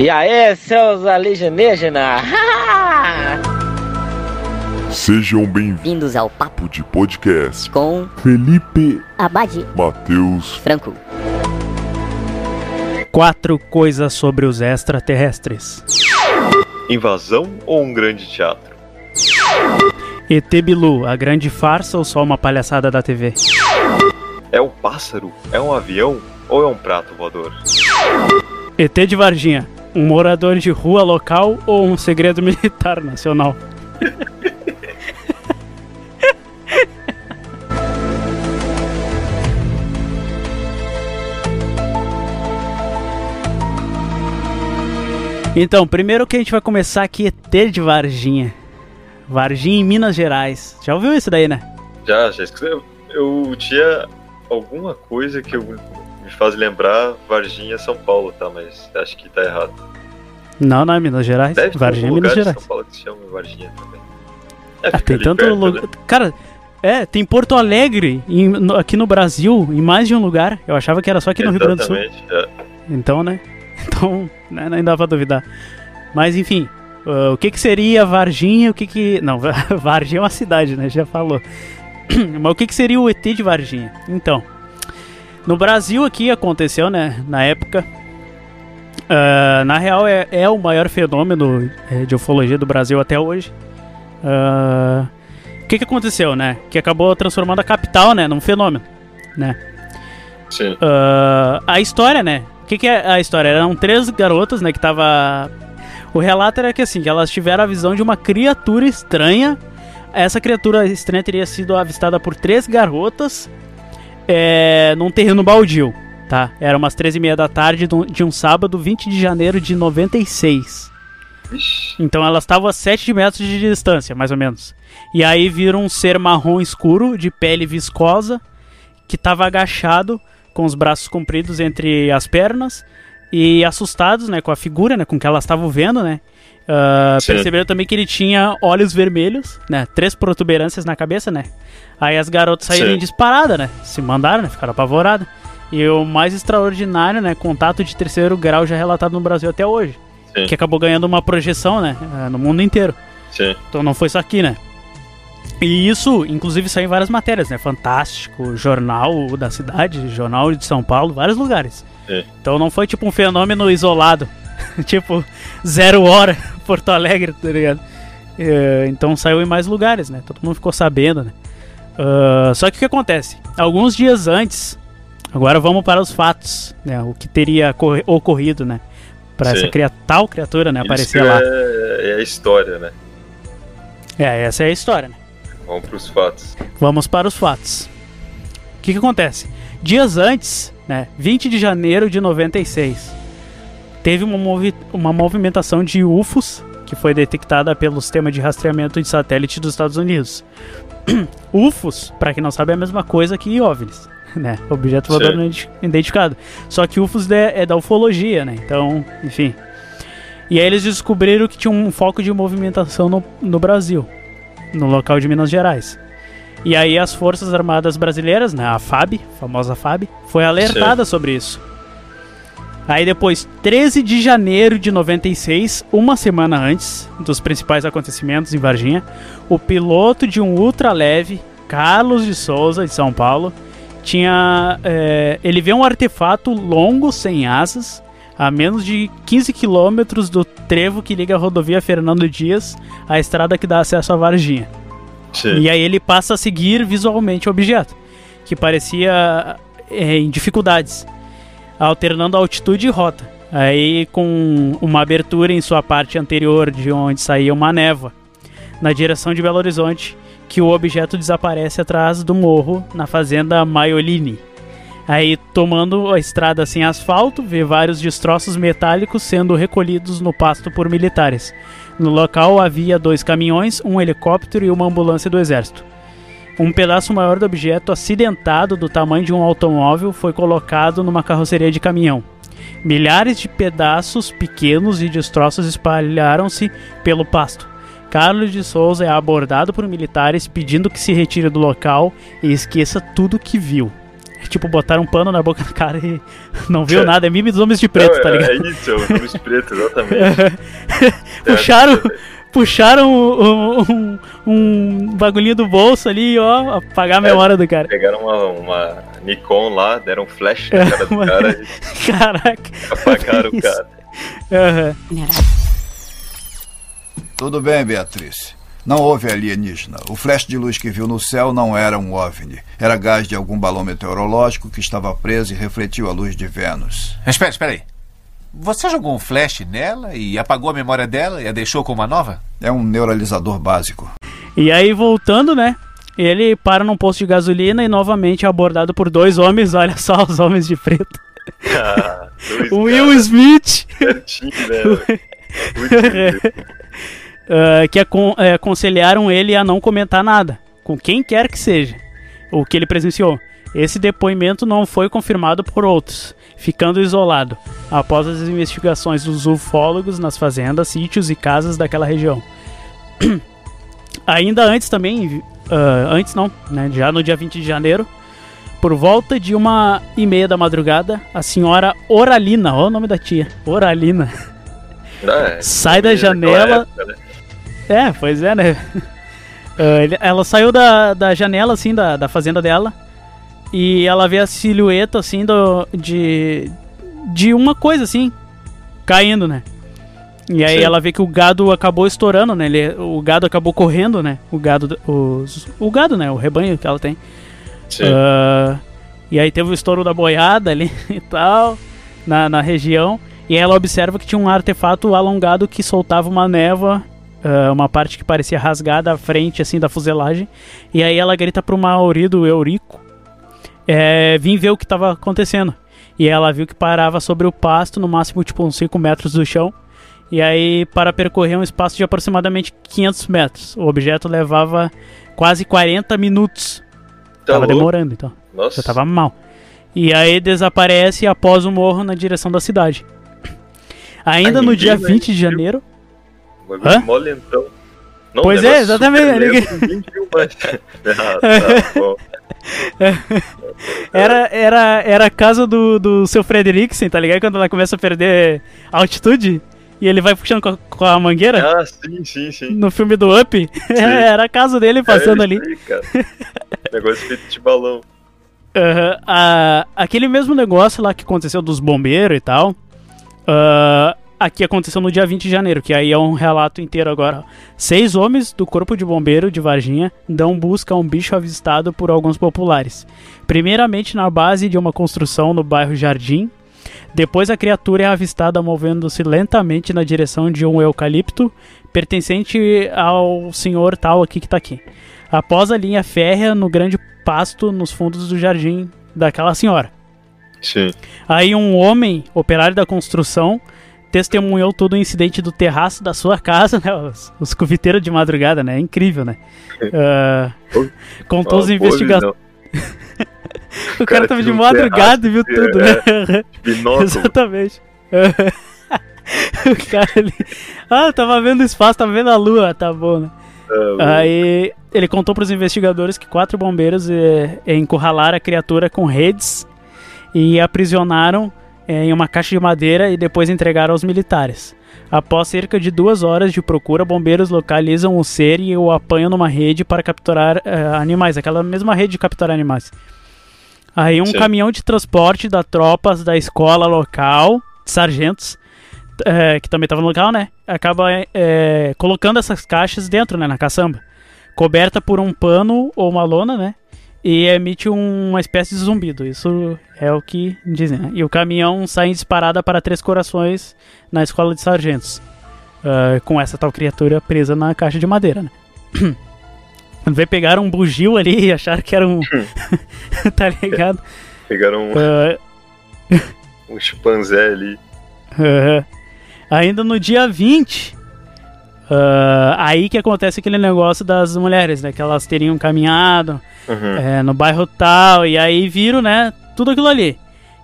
E aí, seus alienígenas? Sejam bem-vindos Vindos ao Papo de podcast. com Felipe, Abadi Matheus, Franco. Quatro coisas sobre os extraterrestres. Invasão ou um grande teatro? ET Bilu, a grande farsa ou só uma palhaçada da TV? É um pássaro? É um avião? Ou é um prato voador? ET de Varginha, um morador de rua local ou um segredo militar nacional? Então, primeiro que a gente vai começar aqui ET de Varginha. Varginha em Minas Gerais. Já ouviu isso daí, né? Já, já escreveu. Eu tinha alguma coisa que eu- me faz lembrar Varginha, São Paulo, tá? Mas acho que tá errado. Não, não é Minas Gerais. Deve ter Varginha é algum Minas Gerais. São Paulo que se chama Varginha também. É, Ah, tem tanto perto, lugar. né? Cara, é, tem Porto Alegre em- no- aqui no Brasil, em mais de um lugar. Eu achava que era só aqui no Rio Grande do Sul. É. Então, né? Então, né, nem dá pra duvidar. Mas enfim, ah, o que que seria Varginha? O que que. Não, Varginha é uma cidade, né? Já falou. Mas o que que seria o ET de Varginha? Então, no Brasil aqui aconteceu, né? Na época. ah, na real, é, é o maior fenômeno eh, de ufologia do Brasil até hoje. Ah, O que que aconteceu, né? Que acabou transformando a capital, né? Num fenômeno, né? Sim. Ah, a história, né? O que, que é a história? Eram três garotas, né? Que tava. O relato era que assim, que elas tiveram a visão de uma criatura estranha. Essa criatura estranha teria sido avistada por três garotas é, num terreno baldio, tá? Era umas três e meia da tarde de um- sábado, 20 de janeiro de 96. Ixi, Então elas estavam a 7 metros de distância, mais ou menos. E aí viram um ser marrom escuro, de pele viscosa, que estava agachado, com os braços compridos entre as pernas, e assustados, né, com a figura, né, com que elas estavam vendo, né. Ah, Sim. perceberam também que ele tinha olhos vermelhos, né, três protuberâncias na cabeça, né. Aí as garotas saíram Sim. em disparada, né, se mandaram, né, ficaram apavoradas. E o mais extraordinário, né, contato de terceiro grau já relatado no Brasil até hoje Sim. que acabou ganhando uma projeção, né, eh, no mundo inteiro. sim. Então não foi só aqui, né? E isso, inclusive, saiu em várias matérias, né? Fantástico, Jornal da Cidade, Jornal de São Paulo, vários lugares. Sim. Então não foi tipo um fenômeno isolado. tipo, zero hora, Porto Alegre, tá ligado? Eh, então saiu em mais lugares, né? Todo mundo ficou sabendo, né? Ah, só que o que acontece? Alguns dias antes, agora vamos para os fatos, né? O que teria ocorrido, né? Pra essa cria- tal criatura, né? Aparecer lá. É, é a história, né? É, essa é a história, né? Vamos pros fatos. Vamos para os fatos. O que, que acontece? Dias antes, né, 20 de janeiro de 96, teve uma, movi uma movimentação de UFOs que foi detectada pelo sistema de rastreamento de satélite dos Estados Unidos. UFOs, para quem não sabe, é a mesma coisa que OVNIs, né? Objeto voador Sim. não identi- identificado. Só que UFOs é, é da ufologia, né? Então, enfim. E aí eles descobriram que tinha um foco de movimentação no, no Brasil, no local de Minas Gerais. E aí as Forças Armadas Brasileiras, né, a FAB, a famosa FAB, foi alertada sobre isso. Aí depois, 13 de janeiro de 96, uma semana antes dos principais acontecimentos em Varginha, o piloto de um ultraleve, Carlos de Souza, de São Paulo, tinha. é, ele vê um artefato longo, sem asas, a menos de 15 quilômetros do trevo que liga a rodovia Fernando Dias à estrada que dá acesso a Varginha. Sim. E aí ele passa a seguir visualmente o objeto, que parecia é, em dificuldades, alternando altitude e rota. Aí com uma abertura em sua parte anterior de onde saía uma névoa, na direção de Belo Horizonte, que o objeto desaparece atrás do morro na fazenda Maiolini. Aí, tomando a estrada sem asfalto, vê vários destroços metálicos sendo recolhidos no pasto por militares. No local havia dois caminhões, um helicóptero e uma ambulância do exército. Um pedaço maior do objeto, acidentado do tamanho de um automóvel, foi colocado numa carroceria de caminhão. Milhares de pedaços pequenos e destroços espalharam-se pelo pasto. Carlos de Souza é abordado por militares pedindo que se retire do local e esqueça tudo que viu. Tipo, botaram um pano na boca do cara e não viu É. nada. É mime dos homens de preto, Não, tá é- ligado? É isso, é o Homens Preto, exatamente. puxaram, puxaram um, um, um bagulhinho do bolso ali, ó, apagar a memória do cara. Pegaram uma, uma Nikon lá, deram um flash na cara do Uma- cara e Caraca. apagaram o cara. Aham. Tudo bem, Beatriz. Não houve alienígena. O flash de luz que viu no céu não era um OVNI. Era gás de algum balão meteorológico que estava preso e refletiu a luz de Vênus. Espera, espera aí. Você jogou um flash nela e apagou a memória dela e a deixou com uma nova? É um neuralizador básico. E aí, voltando, né? Ele para num posto de gasolina e novamente é abordado por dois homens. Olha só os homens de preto. Ah, Will Smith, certinho, né? Ah, que acon- eh, aconselharam ele a não comentar nada, com quem quer que seja, o que ele presenciou. Esse depoimento não foi confirmado por outros, ficando isolado, após as investigações dos ufólogos nas fazendas, sítios e casas daquela região. Ainda antes também, ah, antes não, né, já no dia 20 de janeiro, por volta de uma e meia da madrugada, a senhora Oralina, olha o nome da tia, Oralina, Ah, é. sai da janela, época, né? é, pois é, né? Ele- ela saiu da, da janela, assim, da, da fazenda dela. E ela vê a silhueta, assim, do, de. De uma coisa, assim, caindo, né? E aí Sim. ela vê que o gado acabou estourando, né? Ele, o gado acabou correndo, né? O gado. Os, o gado, né? O rebanho que ela tem. Sim. Ah, e aí teve o estouro da boiada ali e tal, na, na região. E ela observa que tinha um artefato alongado que soltava uma névoa, ah, uma parte que parecia rasgada à frente, assim, da fuselagem. E aí ela grita pro Mauri do Eurico é, vir ver o que tava acontecendo. E ela viu que parava sobre o pasto, no máximo, tipo, uns 5 metros do chão. E aí, para percorrer um espaço de aproximadamente 500 metros. O objeto levava quase 40 minutos Tá tava louco? demorando, então. Nossa. Já tava mal. E aí desaparece após o morro na direção da cidade. Ainda no dia vai 20 de viu? janeiro. Hã? Não, Pois é, exatamente, Ah, tá. Era, era, era a casa do, do seu Frederiksen, tá ligado? Quando ela começa a perder altitude e ele vai puxando com a, com a mangueira Ah, sim, sim, sim. no filme do Up. era a casa dele passando É ali. aí, cara. Negócio feito de balão. A- aquele mesmo negócio lá que aconteceu dos bombeiros e tal. ah, aqui aconteceu no dia 20 de janeiro, que aí é um relato inteiro agora. Seis homens do Corpo de Bombeiro de Varginha dão busca a um bicho avistado por alguns populares. Primeiramente na base de uma construção no bairro Jardim. Depois a criatura é avistada movendo-se lentamente na direção de um eucalipto pertencente ao senhor tal aqui que tá aqui. Após a linha férrea no grande pasto nos fundos do jardim daquela senhora. Sim. Aí um homem, operário da construção, testemunhou todo o incidente do terraço da sua casa, né? Os, os cuviteiros de madrugada, né? É incrível, né? Ah, contou Uma os investigadores. O cara cara tava de madrugada e viu tudo, né? Binóculo. Exatamente. o cara ali. Ah, tava vendo o espaço, tava vendo a lua, tá bom, né? Ah, Aí ele contou para os investigadores que quatro bombeiros eh, eh, encurralaram a criatura com redes e aprisionaram em uma caixa de madeira e depois entregaram aos militares. Após cerca de duas horas de procura, bombeiros localizam o ser e o apanham numa rede para capturar eh, animais, aquela mesma rede de capturar animais. Aí um Sim. caminhão de transporte da tropas da escola local, sargentos, eh, que também estava no local, né? Acaba eh, colocando essas caixas dentro, né, na caçamba. Coberta por um pano ou uma lona, né? E emite um- uma espécie de zumbido. Isso é o que dizem, né? E o caminhão sai em disparada para Três Corações na escola de sargentos. ah, com essa tal criatura presa na caixa de madeira, né? Quando veio pegar um bugio ali e acharam que era um. tá ligado? Pegaram um, Ah, um chimpanzé ali. Ainda no dia 20, ah, aí que acontece aquele negócio das mulheres, né? Que elas teriam caminhado Uhum. é, no bairro tal, e aí viram, né? Tudo aquilo ali.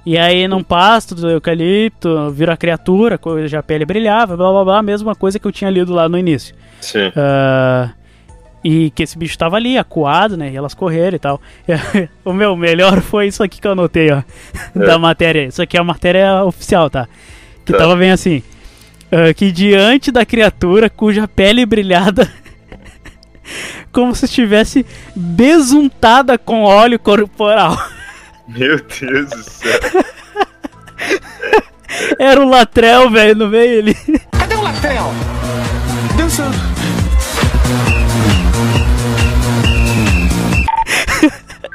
E aí num pasto do eucalipto, viram a criatura, cuja pele brilhava, blá blá blá, mesma coisa que eu tinha lido lá no início. Sim. Ah, E que esse bicho tava ali, acuado, né? E elas correram e tal. o meu melhor foi isso aqui que eu anotei, ó. Da matéria. Isso aqui é a matéria oficial, tá? Que Tá. tava bem assim. Ah, que diante da criatura cuja pele brilhada como se estivesse besuntada com óleo corporal. Meu Deus do céu. Era o Latrel, velho, no meio ali. Cadê o Latrel? Dançando.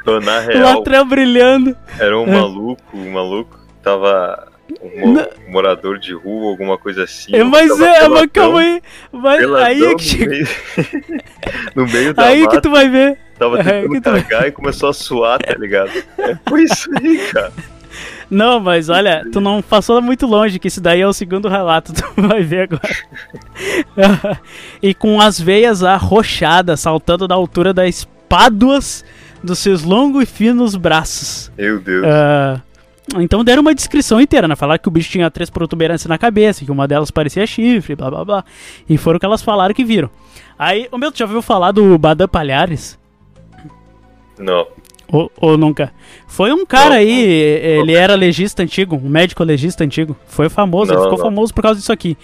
Então, na O real, Latrel brilhando. era um É. maluco, um maluco tava um Não. morador de rua, alguma coisa assim. É, mas é, mas calma aí. Mas aí é que no meio, no meio da Aí que mata, tu vai ver. tava é tentando que vai- cagar e começou a suar, tá ligado? É, foi isso aí, cara. Não, mas olha, tu não passou muito longe, que isso daí é o segundo relato, tu vai ver agora. e com as veias arrochadas, saltando da altura das espáduas dos seus longos e finos braços. Meu Deus. Ah, então deram uma descrição inteira, né? Falaram que o bicho tinha três protuberâncias na cabeça, que uma delas parecia chifre, blá blá blá. E foram o que elas falaram que viram. Aí, o meu, tu já ouviu falar do Badam Palhares? Não. Ou, ou nunca? Foi um cara Não, aí, não. ele era legista antigo, um médico legista antigo. Foi famoso, ele Não, ficou não. famoso por causa disso aqui.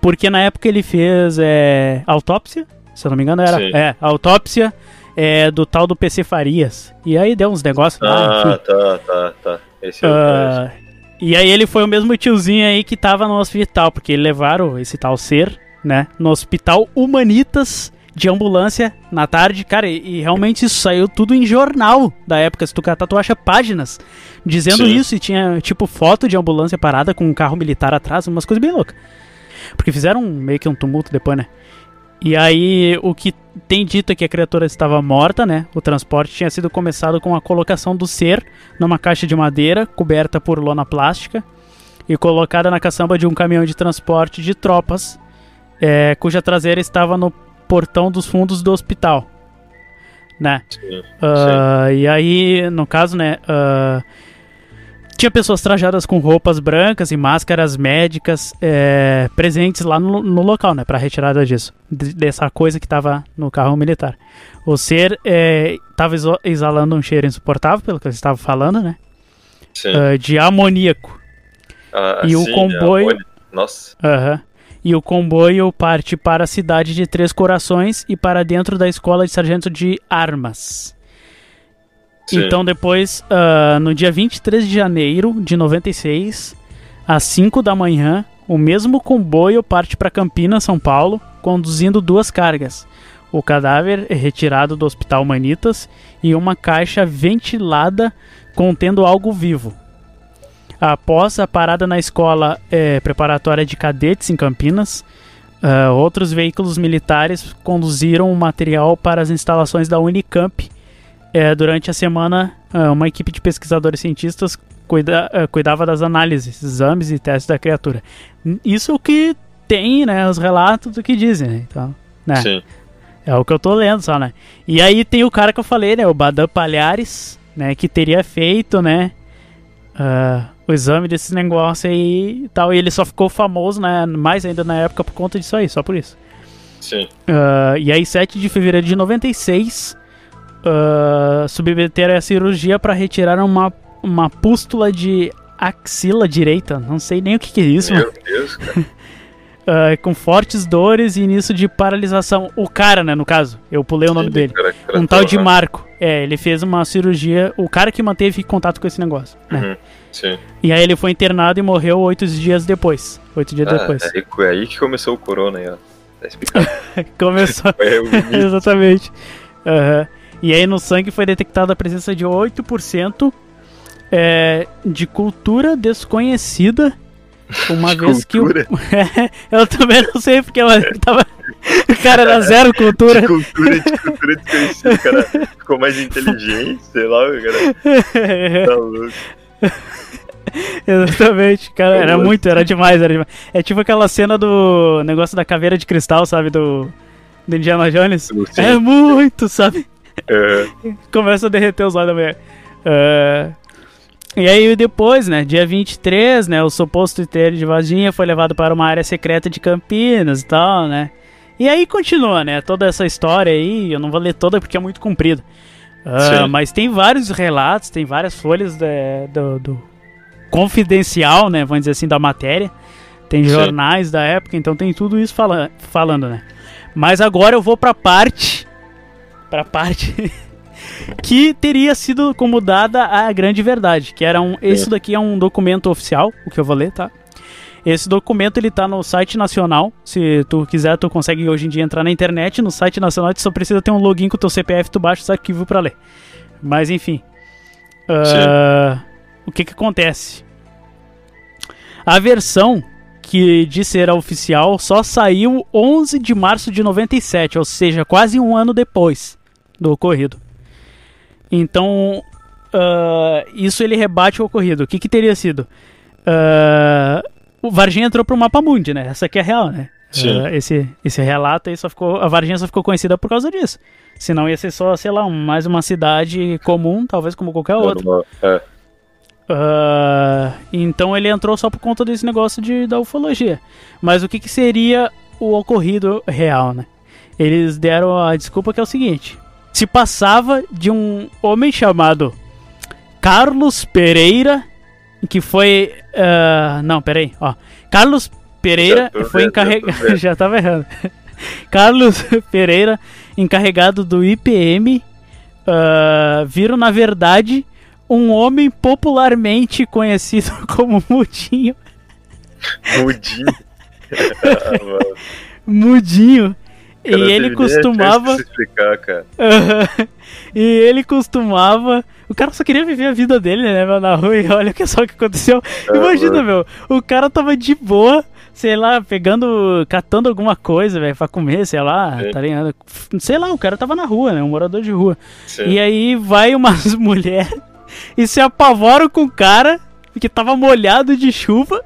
Porque na época ele fez é, autópsia, se eu não me engano era. Sim. É, autópsia é, do tal do PC Farias. E aí deu uns negócios lá. Ah, tá, tá, tá. Esse é o Ah, e aí ele foi o mesmo tiozinho aí que tava no hospital, porque levaram esse tal ser, né, no hospital Humanitas de ambulância na tarde, cara, e, e realmente isso saiu tudo em jornal da época, se tu catar, tu acha páginas dizendo Sim. isso, e tinha, tipo, foto de ambulância parada com um carro militar atrás, umas coisas bem loucas. Porque fizeram meio que um tumulto depois, né? E aí, o que tem dito é que a criatura estava morta, né? O transporte tinha sido começado com a colocação do ser numa caixa de madeira coberta por lona plástica e colocada na caçamba de um caminhão de transporte de tropas, é, cuja traseira estava no portão dos fundos do hospital, né? Sim, Ah, e aí, no caso, né? ah, tinha pessoas trajadas com roupas brancas e máscaras médicas é, presentes lá no, no local, né? Pra retirada disso. de- dessa coisa que tava no carro militar. O ser é, tava exalando um cheiro insuportável, pelo que eles estavam falando, né? sim. ah, de amoníaco. Ah, e o sim, comboio- a Mônica- Nossa. Aham. E o comboio parte para a cidade de Três Corações e para dentro da escola de sargento de armas. Então depois, ah, no dia 23 de janeiro de 96, às 5 da manhã, o mesmo comboio parte para Campinas, São Paulo, conduzindo duas cargas. O cadáver é retirado do Hospital Manitas e uma caixa ventilada contendo algo vivo. Após a parada na escola eh, preparatória de cadetes em Campinas, ah, outros veículos militares conduziram o material para as instalações da Unicamp. Eh, durante a semana, ah, uma equipe de pesquisadores cientistas cuida- ah, cuidava das análises, exames e testes da criatura. Isso é o que tem, né? Os relatos do que dizem, né? Então, né? Sim. É o que eu tô lendo só, né? E aí tem o cara que eu falei, né? O Badam Palhares, né? Que teria feito, né? ah, o exame desse negócio aí e tal. E ele só ficou famoso, né? Mais ainda na época por conta disso aí, só por isso. Sim. Ah, e aí, 7 de fevereiro de 96, ah, submeteram a cirurgia para retirar uma, uma pústula de axila direita. Não sei nem o que, que é isso, mano. Meu Deus, cara. Ah, com fortes dores e início de paralisação. O cara, né, no caso, eu pulei o nome Sim, dele. cara, cara, Um tal de. Marco. É, ele fez uma cirurgia. O cara que manteve contato com esse negócio. né? Uhum, Sim. E aí ele foi internado e morreu oito dias depois. Oito dias Ah, depois. é foi aí que começou o corona aí, ó. Tá explicado. Começou. É. Exatamente. Aham. E aí no sangue foi detectada a presença de 8% é, de cultura desconhecida. Uma De vez cultura? que o. eu também não sei porque ela tava. O cara era zero cultura. De cultura, de cultura desconhecida, cara ficou mais inteligente, sei lá, cara tá louco. Exatamente, cara, era Nossa. muito, era demais, era demais. É tipo aquela cena do negócio da caveira de cristal, sabe, do, do Indiana Jones. É muito, sabe? É, Começa a derreter os olhos da mulher. É, E aí depois, né, dia 23, né, o suposto inteiro de Varginha foi levado para uma área secreta de Campinas e tal, né? E aí continua, né? Toda essa história aí, eu não vou ler toda porque é muito comprida. Ah, Sim. mas tem vários relatos, tem várias folhas da- do, do confidencial, né? Vamos dizer assim, da matéria. Tem Sim. jornais da época, então tem tudo isso fala, falando, né? Mas agora eu vou pra parte. Pra parte. que teria sido como dada a grande verdade. Que era um. Esse daqui é um documento oficial, o que eu vou ler, tá? Esse documento ele tá no site nacional. Se tu quiser, tu consegue hoje em dia entrar na internet. No site nacional, tu só precisa ter um login com o teu CPF, tu baixa os arquivos pra ler. Mas enfim. Ah, o que que acontece? A versão que diz ser a oficial só saiu 11 de março de 97, ou seja, quase um ano depois do ocorrido. Então, ah, isso ele rebate o ocorrido. O que, que teria sido? Ah, o Varginha entrou pro Mapa Mundi, né? Essa aqui é real, né? Sim. Ah, esse, esse relato aí só ficou. A Varginha só ficou conhecida por causa disso. Senão ia ser só, sei lá, mais uma cidade comum, talvez como qualquer outra. Uma- é. Ah, então ele entrou só por conta desse negócio de, da ufologia. Mas o que, que seria o ocorrido real, né? Eles deram a desculpa que é o seguinte: se passava de um homem chamado Carlos Pereira, que foi. ah, não, peraí, ó. Carlos Pereira foi encarregado. já tava errando. Carlos Pereira, encarregado do IPM, ah, viram na verdade um homem popularmente conhecido como Mudinho. Mudinho. Ah, mano. Mudinho. E Cara, não ele costumava. explicar, cara. e ele costumava. O cara só queria viver a vida dele, né, meu, na rua. E olha que só o que aconteceu. Ah, Imagina, meu. O cara tava de boa, sei lá, pegando. catando alguma coisa, velho, pra comer, sei lá, Sim. tá ligado? Sei lá, o cara tava na rua, né? Um morador de rua. Sim. E aí vai umas mulheres e se apavoram com o cara que tava molhado de chuva,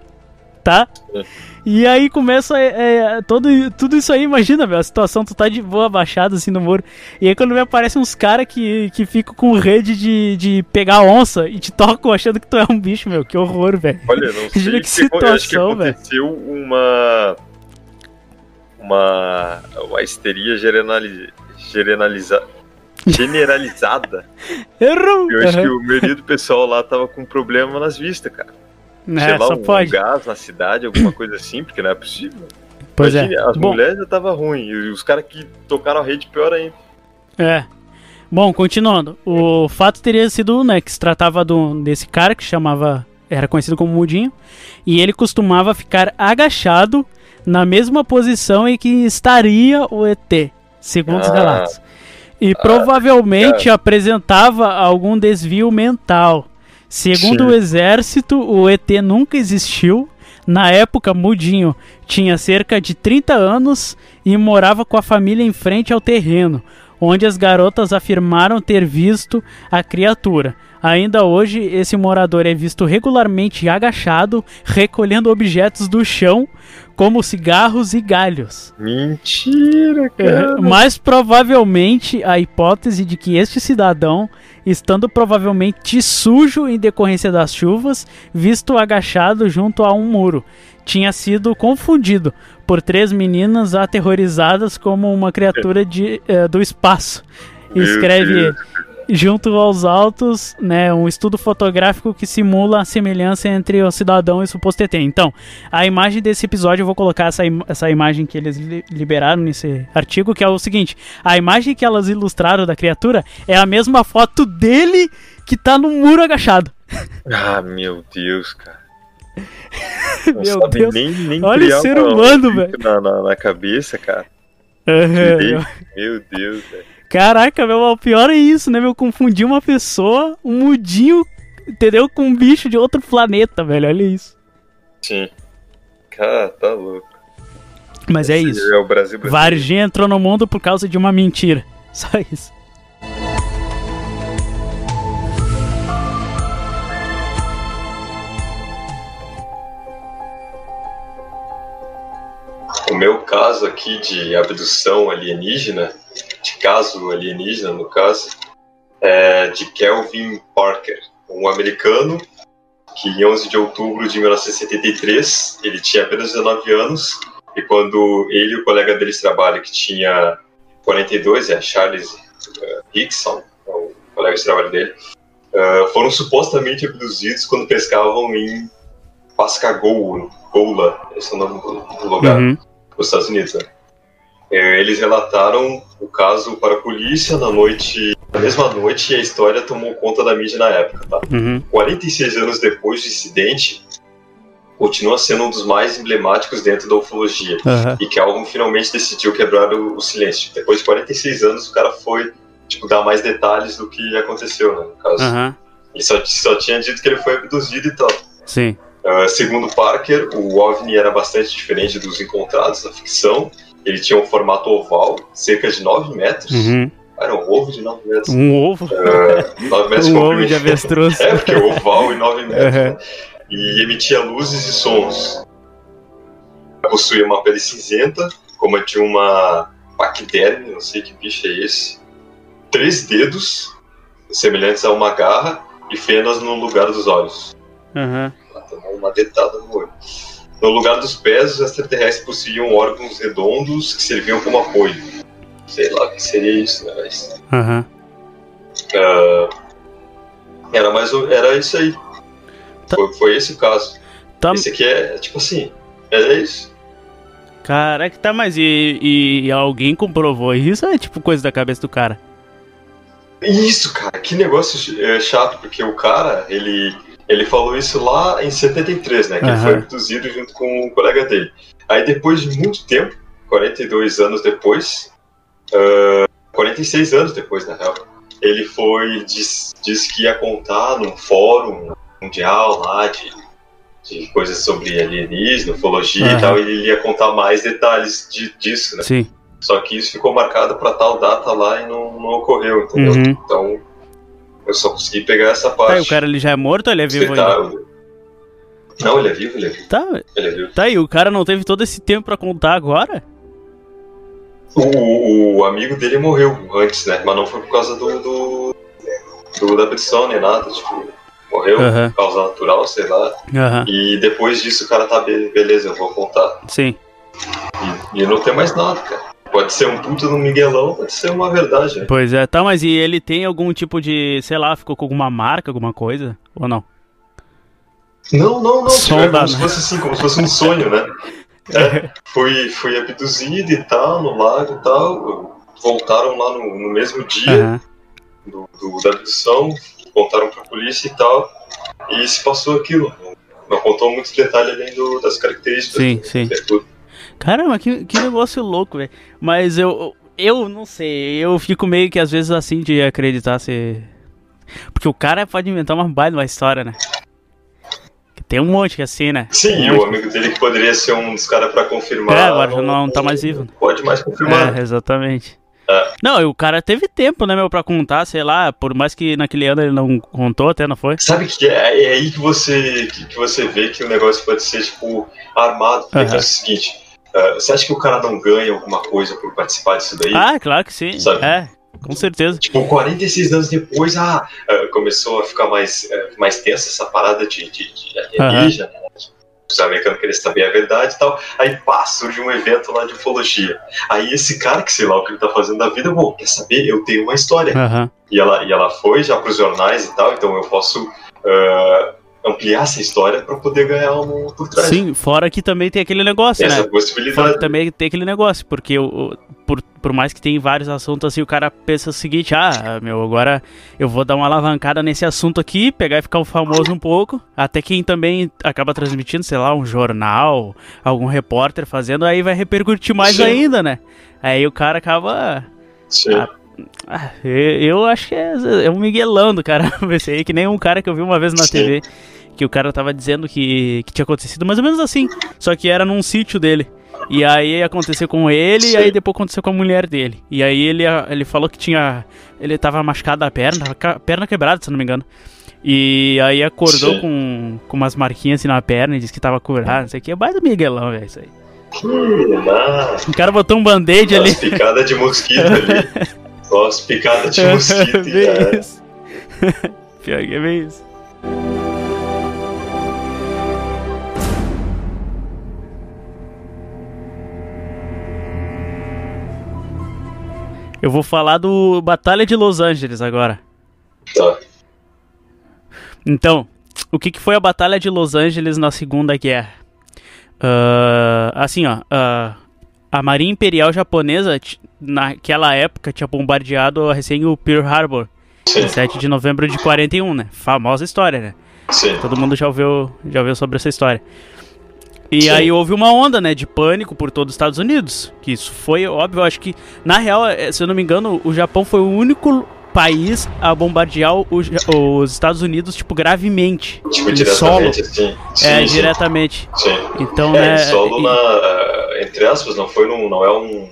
tá? É. E aí começa é, é, todo, tudo isso aí, imagina, velho, a situação, tu tá de boa abaixado assim no muro. E aí quando vem aparecem uns caras que, que ficam com rede de, de pegar onça e te tocam achando que tu é um bicho, meu. Que horror, velho. Olha, não sei. Imagina que situação, velho. aconteceu uma. Uma. Uma histeria generaliza, generaliza, generalizada. Errou! Eu acho que Aham. o maioria do pessoal lá tava com problema nas vistas, cara. É, Sei lá, só um pode. gás na cidade, alguma coisa assim, porque não é possível. Pois é. Imagine, As Bom, mulheres já tava ruim, e os caras que tocaram a rede pior ainda. É. Bom, continuando. O fato teria sido, né, que se tratava do, desse cara que chamava. Era conhecido como Mudinho. E ele costumava ficar agachado na mesma posição em que estaria o ET, segundo os Ah. relatos. E provavelmente apresentava algum desvio mental. Segundo Sim. o exército, o ET nunca existiu. Na época, Mudinho tinha cerca de 30 anos e morava com a família em frente ao terreno, onde as garotas afirmaram ter visto a criatura. Ainda hoje, esse morador é visto regularmente agachado, recolhendo objetos do chão, como cigarros e galhos. Mentira, É, cara. Mas provavelmente a hipótese de que este cidadão, estando provavelmente sujo em decorrência das chuvas, visto agachado junto a um muro, tinha sido confundido por três meninas aterrorizadas como uma criatura de, eh, do espaço. Escreve. Junto aos autos, né, um estudo fotográfico que simula a semelhança entre o cidadão e o suposto ET. Então, a imagem desse episódio, eu vou colocar essa, im- essa imagem que eles li- liberaram nesse artigo, que é o seguinte: a imagem que elas ilustraram da criatura é a mesma foto dele que tá no muro agachado. Ah, meu Deus, cara. Não Meu sabe Deus. Nem, nem Olha o ser uma- humano, um velho. Na, na, na cabeça, cara. Direito. Meu Deus, velho. Caraca, meu, o pior é isso, né, meu? Confundir uma pessoa, um mudinho, entendeu? Com um bicho de outro planeta, velho. Olha isso. Sim. Cara, tá louco. Mas é Esse isso. É o Brasil brasileiro. Varginha entrou no mundo por causa de uma mentira. Só isso. O meu caso aqui de abdução alienígena, de caso alienígena no caso, é de Kelvin Parker, um americano que em 11 de outubro de 1973, ele tinha apenas 19 anos, E quando ele e o colega dele de trabalho, que tinha 42, é Charles Hickson, é o colega de trabalho dele, uh, foram supostamente abduzidos quando pescavam em Pascagoula, Goula, esse é o nome do lugar, Uhum. nos Estados Unidos. Né? Eh, Eles relataram o caso para a polícia na noite, na mesma noite, e a história tomou conta da mídia na época. Tá? Uhum. 46 anos depois do incidente, continua sendo um dos mais emblemáticos dentro da ufologia. Aham. E Kelvin finalmente decidiu quebrar o, o silêncio. Depois de 46 anos, o cara foi tipo, dar mais detalhes do que aconteceu, né, no caso. Aham. Ele só, só tinha dito que ele foi abduzido e tal. Sim. Uh, segundo Parker, o OVNI era bastante diferente dos encontrados na ficção. Ele tinha um formato oval, cerca de 9 metros. Uhum. Era um ovo de 9 metros. Um ovo. Uh, 9 metros Um ovo de avestruz. É, porque oval e 9 metros. Uhum. né? E emitia luzes e sons. Possuía uma pele cinzenta, como a de uma paquiderme, não sei que bicho é esse. Três dedos, semelhantes a uma garra, e fenas no lugar dos olhos. Aham. Ela tomou uma detada no olho. No lugar dos pés, os extraterrestres possuíam órgãos redondos que serviam como apoio. Sei lá o que seria isso, né? Mas, Aham. ah, era mais ou- era isso aí. Tá. Foi, foi esse o caso. Tá, Esse aqui é tipo assim. É isso. Caraca, tá, mas e, e alguém comprovou isso? ou É tipo coisa da cabeça do cara. Isso, cara, que negócio é, chato, porque o cara, ele, ele falou isso lá em 73, né? Que ele Aham. foi abduzido junto com o colega dele. Aí depois de muito tempo, 42 anos depois, ah, 46 anos depois, na real, ele foi, diz, diz que ia contar num fórum mundial lá de, de coisas sobre alienígena, ufologia Aham. e tal, e ele ia contar mais detalhes de- disso, né? Sim. Só que isso ficou marcado para tal data lá e não, não ocorreu, entendeu? Uhum. Então, eu só consegui pegar essa Tá, parte. e o cara ele já é morto ou ele é vivo ainda? Detalhe. Não, ele é vivo, ele é vivo. Tá, Ele é vivo. tá, e o cara não teve todo esse tempo pra contar agora? O, o amigo dele morreu antes, né? Mas não foi por causa do, do, do- da prisão nem nada, tipo, morreu por causa natural, sei lá. E depois disso o cara tá be- beleza, eu vou contar. Sim. E, e não tem mais nada, cara. Pode ser um puta no Miguelão, pode ser uma verdade, né? Pois é, tá, mas e ele tem algum tipo de, sei lá, ficou com alguma marca, alguma coisa? Ou não? Não, não, não. É Sonda, como se né? fosse assim, como se fosse um sonho, né? É, fui, fui abduzido e tal, no lago e tal. Voltaram lá no, no mesmo dia Aham. do, do- da abdução, contaram pra polícia e tal. E se passou aquilo. Não contou muitos detalhes além do- das características. Sim, sim. É tudo. Caramba, que, que negócio louco, velho. Mas eu, eu não sei, eu fico meio que às vezes assim de acreditar se. Porque o cara pode inventar uma baita uma história, né? Tem um monte que assim, né? Sim, um o amigo dele que poderia ser um dos caras pra confirmar. É, agora já não tá mais vivo. Pode mais confirmar. É, exatamente. É. Não, e o cara teve tempo, né, meu, pra contar, sei lá, por mais que naquele ano ele não contou, até não foi? Sabe que é, é aí que você, que, que você vê que o negócio pode ser, tipo, armado. Porque Aham. é o seguinte, ah, você acha que o cara não ganha alguma coisa por participar disso daí? Ah, claro que sim. Sabe? É, com certeza. Tipo, 46 anos depois, ah, ah, começou a ficar mais, ah, mais tensa essa parada de, de, de alienígena, né? Os americanos querem saber a verdade e tal. Aí, pá, surge um evento lá de ufologia. Aí esse cara, que sei lá o que ele tá fazendo da vida, bom, quer saber? Eu tenho uma história. Aham. E ela, e ela foi já pros jornais e tal, então eu posso ah, ampliar essa história para poder ganhar um por trás. Sim, fora que também tem aquele negócio, Essa né? Fora possibilidade. que também tem aquele negócio, porque o, por, por mais que tem vários assuntos assim, o cara pensa o seguinte, ah, meu, agora eu vou dar uma alavancada nesse assunto aqui, pegar e ficar famoso um pouco, até quem também acaba transmitindo, sei lá, um jornal, algum repórter fazendo, aí vai repercutir mais Sim. ainda, né? Aí o cara acaba... Sim. Ah, Ah, eu, acho que é, é um miguelão do cara, esse aí, que nem um cara que eu vi uma vez na Sim. TV, que o cara tava dizendo que, que tinha acontecido mais ou menos assim, só que era num sítio dele. E aí aconteceu com ele, e aí Sim. depois aconteceu com a mulher dele. E aí ele, ele falou que tinha. Ele tava machucado a perna, tava com a perna quebrada, se não me engano. E aí acordou Sim. com, com umas marquinhas assim na perna e disse que tava curado, não sei o que. É mais do Miguelão, velho, isso aí. Hum, ah, O cara botou um band-aid ali. As picadas de mosquito ali. Gosto picada de mosquito. é bem isso. Pior que é bem isso. Eu vou falar do Batalha de Los Angeles agora. Tá. Então, o que, que foi a Batalha de Los Angeles na Segunda Guerra? Uh, assim, ó, uh, a Marinha Imperial Japonesa, naquela época, tinha bombardeado recém o Pearl Harbor. Sim, Em 7 de novembro de 41, né? Famosa história, né? sim. Todo mundo já ouviu, já ouviu sobre essa história. E Sim. aí houve uma onda, né, de pânico por todos os Estados Unidos. Que isso foi óbvio, eu acho que, na real, eh, se eu não me engano, o Japão foi o único país a bombardear o os Estados Unidos, tipo, gravemente. Tipo, diretamente, assim. Sim, É, sim, diretamente. Sim. Então, É, né. solo e- na. Entre aspas, não foi num. Não é um.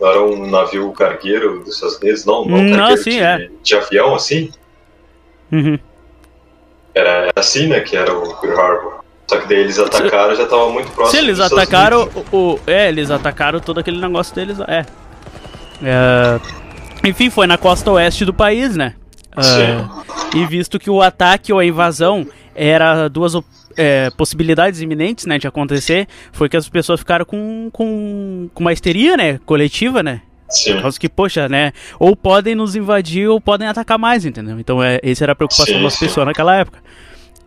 Não era um navio cargueiro dos Estados Unidos, não. Não, um Não, cargueiro sim, de, é. de avião, assim. Uhum. Era assim, né, que era o Pearl Harbor. Só que daí eles atacaram já tava muito próximo. Se eles atacaram o, o- É, eles atacaram todo aquele negócio deles. É. É, Enfim, foi na costa oeste do país, né? Sim. e visto que o ataque ou a invasão era duas é, possibilidades iminentes, né, de acontecer, foi que as pessoas ficaram com, com, com uma histeria, né, coletiva, né? Sim. Por causa que, poxa, né, ou podem nos invadir ou podem atacar mais, entendeu? Então, é, essa era a preocupação Sim, das sim. pessoas naquela época.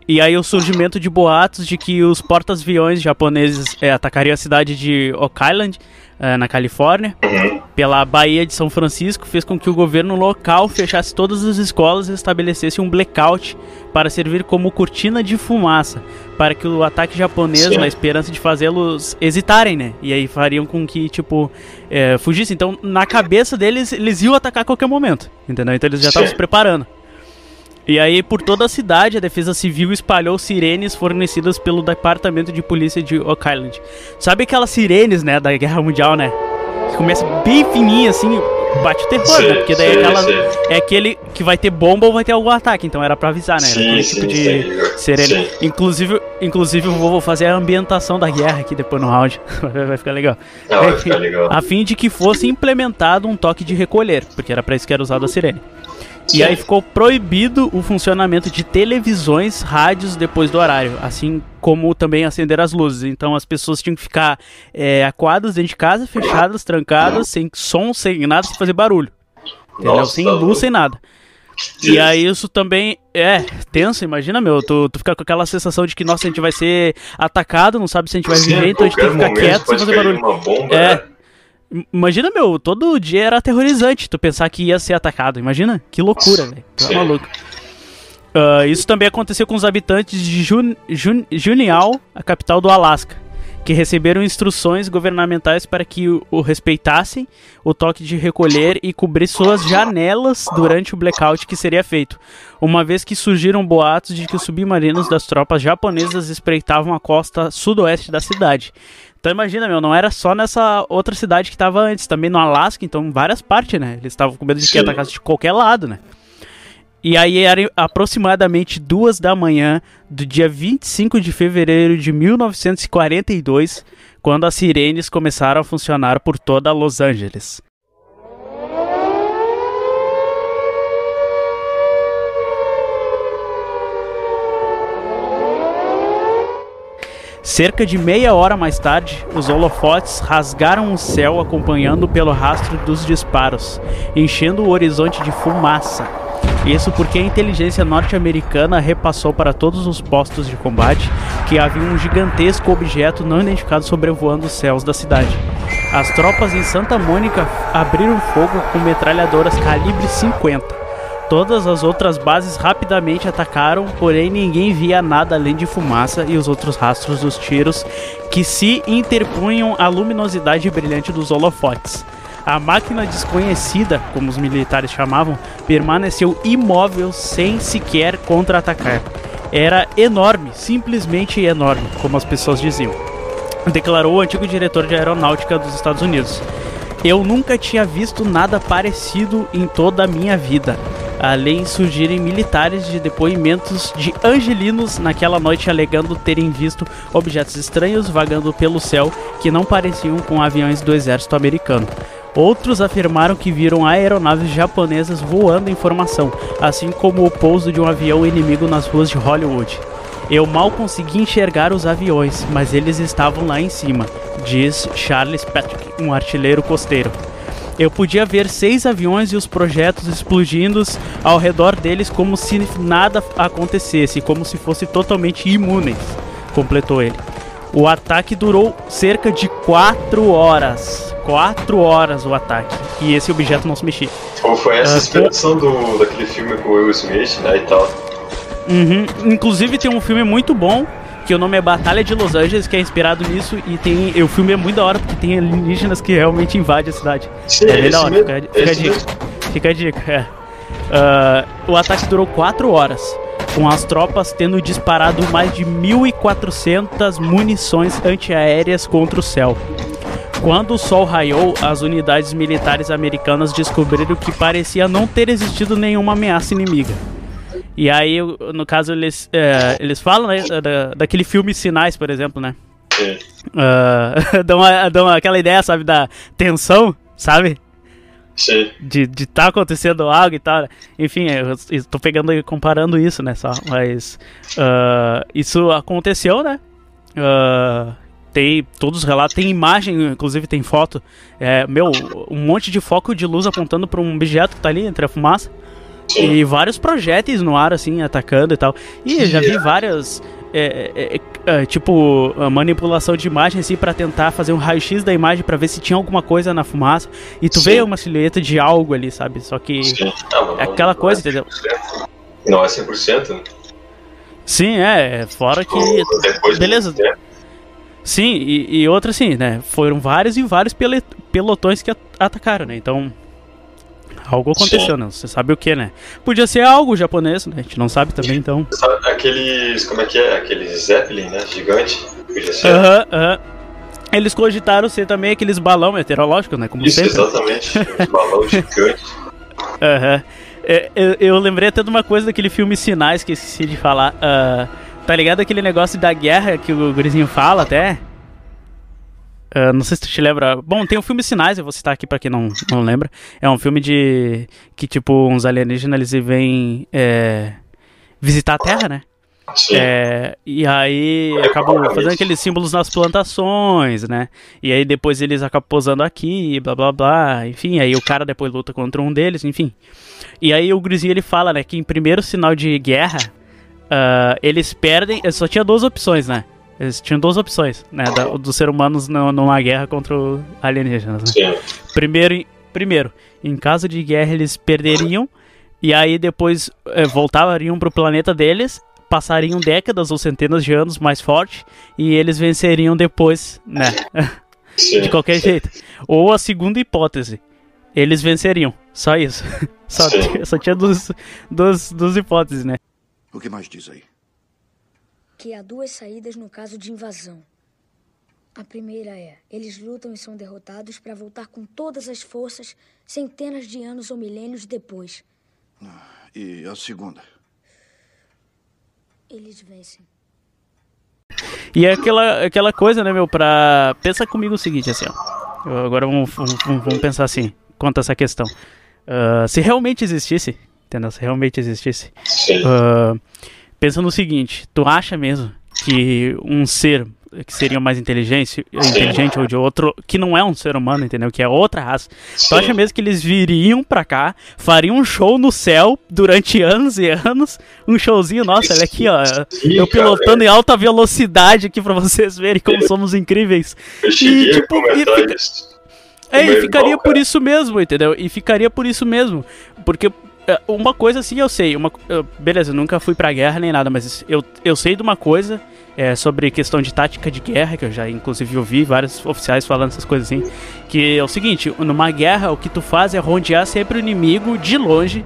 E aí o surgimento de boatos de que os porta-aviões japoneses é, atacariam a cidade de Oak Island, é, na Califórnia, Uhum. pela Baía de São Francisco, fez com que o governo local fechasse todas as escolas e estabelecesse um blackout para servir como cortina de fumaça, para que o ataque japonês, Sim. na esperança de fazê-los hesitarem, né? E aí fariam com que, tipo, é, fugissem. Então, na cabeça deles, eles iam atacar a qualquer momento, entendeu? Então eles já estavam se preparando. E aí, por toda a cidade, a Defesa Civil espalhou sirenes fornecidas pelo Departamento de Polícia de Oak Island. Sabe aquelas sirenes, né, da Guerra Mundial, né? Que começa bem fininha, assim, bate o terror, Sei, né? Porque daí sei, aquela, sei. é aquele que vai ter bomba ou vai ter algum ataque, então era pra avisar, né? Era Sim, aquele sim, tipo de sim. sirene. Sim. Inclusive, inclusive, eu vou fazer a ambientação da guerra aqui depois no round. vai ficar legal. Vai ficar legal. A fim de que fosse implementado um toque de recolher, porque era pra isso que era usado a sirene. E aí ficou proibido o funcionamento de televisões, rádios depois do horário, assim como também acender as luzes. Então as pessoas tinham que ficar é, acuadas dentro de casa, fechadas, trancadas, sem som, sem nada, sem fazer barulho. Entendeu? Nossa, sem luz, sem nada. E aí isso também é tenso, imagina, meu, tu, tu fica com aquela sensação de que, nossa, a gente vai ser atacado, não sabe se a gente vai Sim, viver, então a gente tem que ficar quieto sem fazer barulho. Bomba, É. né? Imagina, meu, todo dia era aterrorizante tu pensar que ia ser atacado. Imagina? Que loucura, velho. Sim. maluco. Ah, isso também aconteceu com os habitantes de Jun, Jun, Juneau, a capital do Alasca, que receberam instruções governamentais para que o, o respeitassem o toque de recolher e cobrir suas janelas durante o blackout que seria feito, uma vez que surgiram boatos de que os submarinos das tropas japonesas espreitavam a costa sudoeste da cidade. Então imagina, meu, não era só nessa outra cidade que tava antes, também no Alasca, então em várias partes, né? Eles estavam com medo de que atacasse de qualquer lado, né? E aí era aproximadamente duas da manhã do dia 25 de fevereiro de 1942, quando as sirenes começaram a funcionar por toda Los Angeles. Cerca de meia hora mais tarde, os holofotes rasgaram o céu acompanhando pelo rastro dos disparos, enchendo o horizonte de fumaça. Isso porque a inteligência norte-americana repassou para todos os postos de combate que havia um gigantesco objeto não identificado sobrevoando os céus da cidade. As tropas em Santa Mônica abriram fogo com metralhadoras calibre 50. Todas as outras bases rapidamente atacaram, porém ninguém via nada além de fumaça e os outros rastros dos tiros que se interpunham à luminosidade brilhante dos holofotes. A máquina desconhecida, como os militares chamavam, permaneceu imóvel sem sequer contra-atacar. Era enorme, simplesmente enorme, como as pessoas diziam. Declarou o antigo diretor de aeronáutica dos Estados Unidos. Eu nunca tinha visto nada parecido em toda a minha vida. Além surgirem militares de depoimentos de angelinos naquela noite alegando terem visto objetos estranhos vagando pelo céu que não pareciam com aviões do exército americano. Outros afirmaram que viram aeronaves japonesas voando em formação, assim como o pouso de um avião inimigo nas ruas de Hollywood. Eu mal consegui enxergar os aviões, mas eles estavam lá em cima, diz Charles Patrick, um artilheiro costeiro. Eu podia ver seis aviões e os projetos explodindo ao redor deles como se nada acontecesse, como se fossem totalmente imunes, completou ele. O ataque durou cerca de quatro horas. Quatro horas o ataque. E esse objeto não se mexia. Ou foi essa Ah, inspiração do, daquele filme com Will Smith, né, e tal. Uhum. Inclusive tem um filme muito bom que o nome é Batalha de Los Angeles, que é inspirado nisso e tem e o filme é muito da hora porque tem alienígenas que realmente invadem a cidade. Sim, é bem da hora, mesmo, fica, fica a dica. mesmo. Fica a dica, é. Ah, o ataque durou 4 horas, com as tropas tendo disparado mais de 1.400 munições antiaéreas contra o céu. Quando o sol raiou, as unidades militares americanas descobriram que parecia não ter existido nenhuma ameaça inimiga. E aí, no caso, eles, é, eles falam né, da, daquele filme Sinais, por exemplo, né? Sim. Ah, dão, dão aquela ideia, sabe, da tensão, sabe? Sim. de de tá acontecendo algo e tal. Enfim, eu estou pegando e comparando isso, né, só. Mas ah, isso aconteceu, né? Ah, tem todos os relatos, tem imagem, inclusive tem foto. É, meu, um monte de foco de luz apontando para um objeto que tá ali entre a fumaça. E vários projéteis no ar, assim, atacando e tal. E eu já vi várias. é, é, é, é, tipo, manipulação de imagem assim para tentar fazer um raio-x da imagem para ver se tinha alguma coisa na fumaça. E tu Sim. vê uma silhueta de algo ali, sabe? Só que. Sim. Mas É aquela não coisa, é entendeu? 100%. Não é 100%, né? Sim, é. é, Fora que. Depois do Beleza. Sim, e, e outra assim, né? Foram vários e vários pelotões que at- atacaram, né? Então. Algo aconteceu, Sim. né? Você sabe o que, né? Podia ser algo japonês, né? A gente não sabe também, então. Aqueles. Como é que é? Aqueles Zeppelin, né? Gigante. Podia ser. Aham, aham. Eles cogitaram ser também aqueles balão meteorológicos, né? Como Isso, sempre. exatamente. Balão gigante. Aham. É, eu, eu lembrei até de uma coisa daquele filme Sinais que eu esqueci de falar. Ah, tá ligado aquele negócio da guerra que o gurizinho fala até? Ah, não sei se tu te lembra. Bom, tem o filme Sinais, eu vou citar aqui pra quem não, não lembra. É um filme de. que tipo, uns alienígenas eles vêm é, visitar a Terra, né? É, e aí acabam fazendo aqueles símbolos nas plantações, né? E aí depois eles acabam posando aqui, blá blá blá. Enfim, aí o cara depois luta contra um deles, enfim. E aí o Grisinho ele fala, né, que em primeiro sinal de guerra, ah, eles perdem. Só tinha duas opções, né? Eles tinham duas opções, né? Da, dos seres humanos no- numa guerra contra o alienígenas, né? Sim. Primeiro, em- primeiro, em caso de guerra eles perderiam e aí depois eh, voltariam pro planeta deles, passariam décadas ou centenas de anos mais forte e eles venceriam depois, né? Sim. De qualquer jeito. Ou a segunda hipótese, eles venceriam. Só isso. Só, só tinha duas, duas, duas hipóteses, né? O que mais diz aí? Que há duas saídas no caso de invasão. A primeira é: eles lutam e são derrotados para voltar com todas as forças centenas de anos ou milênios depois. E a segunda? Eles vencem. E é aquela, aquela coisa, né, meu, pra. Pensa comigo o seguinte, assim, ó. Eu- Agora vamos, vamos, vamos pensar assim, quanto a essa questão. Ah, se realmente existisse, entendeu? Se realmente existisse. Sim. Pensa no seguinte, tu acha mesmo que um ser que seria mais inteligente, inteligente ou de outro, que não é um ser humano, entendeu? Que é outra raça. Tu acha mesmo que eles viriam pra cá, fariam um show no céu durante anos e anos? Um showzinho, nossa, olha aqui, ó. Sim, eu cara, pilotando em alta velocidade aqui pra vocês verem como somos incríveis. Eu E, tipo, e fica-. É, e ficaria irmão, por cara. isso mesmo, entendeu? E ficaria por isso mesmo. Porque uma coisa assim eu sei. Uma, eu- beleza, eu nunca fui pra guerra nem nada, mas eu, eu sei de uma coisa é, sobre questão de tática de guerra, que eu já inclusive ouvi vários oficiais falando essas coisas assim. Que é o seguinte: numa guerra, o que tu faz é rondear sempre o inimigo de longe.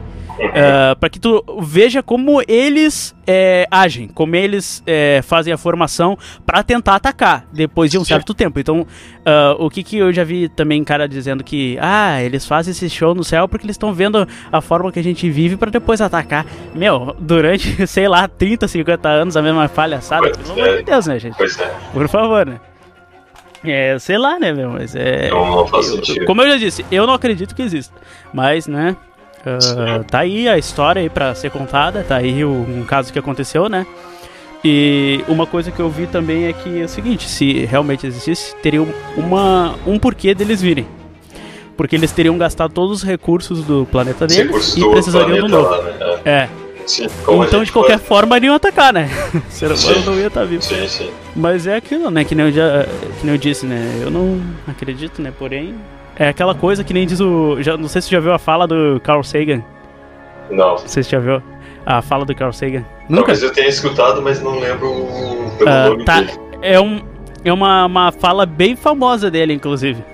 Para pra que tu veja como eles é, agem, como eles é, fazem a formação pra tentar atacar depois de um certo tempo. Então, ah, o que que eu já vi também cara dizendo que ah, eles fazem esse show no céu porque eles estão vendo a forma que a gente vive pra depois atacar. Meu, durante, sei lá, 30, 50 anos a mesma palhaçada, pelo amor é. de Deus, né, gente? Pois é. Por favor, né? É, sei lá, né, meu, mas é. Não, não faz sentido. como eu já disse, eu não acredito que exista. Mas, né? Ah, tá aí a história aí pra ser contada, tá aí o- um caso que aconteceu, né? E uma coisa que eu vi também é que é o seguinte, se realmente existisse, teria uma, um porquê deles virem. Porque eles teriam gastado todos os recursos do planeta deles e precisariam do novo. lá, né? É. Sim, como a Então, de qualquer foi- forma, iriam atacar, né? O ser humano Sim. não ia estar vivo. Sim, sim. Mas é aquilo, né? Que nem, eu já, que nem eu disse, né? Eu não acredito, né? Porém, é aquela coisa que nem diz o. Já, não sei se você já viu a fala do Carl Sagan. Não. Não sei se você já viu a fala do Carl Sagan. Nunca? Talvez eu tenha escutado, mas não lembro pelo Ah, nome tá. dele. É, um, é uma, uma fala bem famosa dele, inclusive.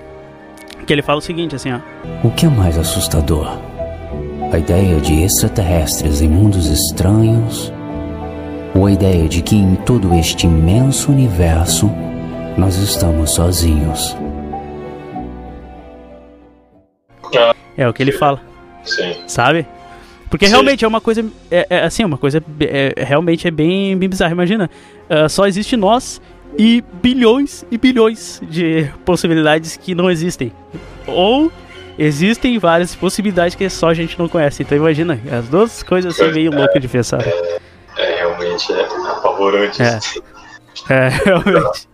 Que ele fala o seguinte, assim, ó. O que é mais assustador? A ideia de extraterrestres em mundos estranhos? Ou a ideia de que em todo este imenso universo nós estamos sozinhos? É o que ele fala, Sim. sabe? Porque Sim. realmente é uma coisa. É, é, assim, uma coisa. é, realmente é bem, bem bizarra. Imagina, ah, só existe nós e bilhões e bilhões de possibilidades que não existem. Ou existem várias possibilidades que só a gente não conhece. Então imagina, as duas coisas assim meio loucas de pensar. É, realmente é apavorante. É. É, realmente.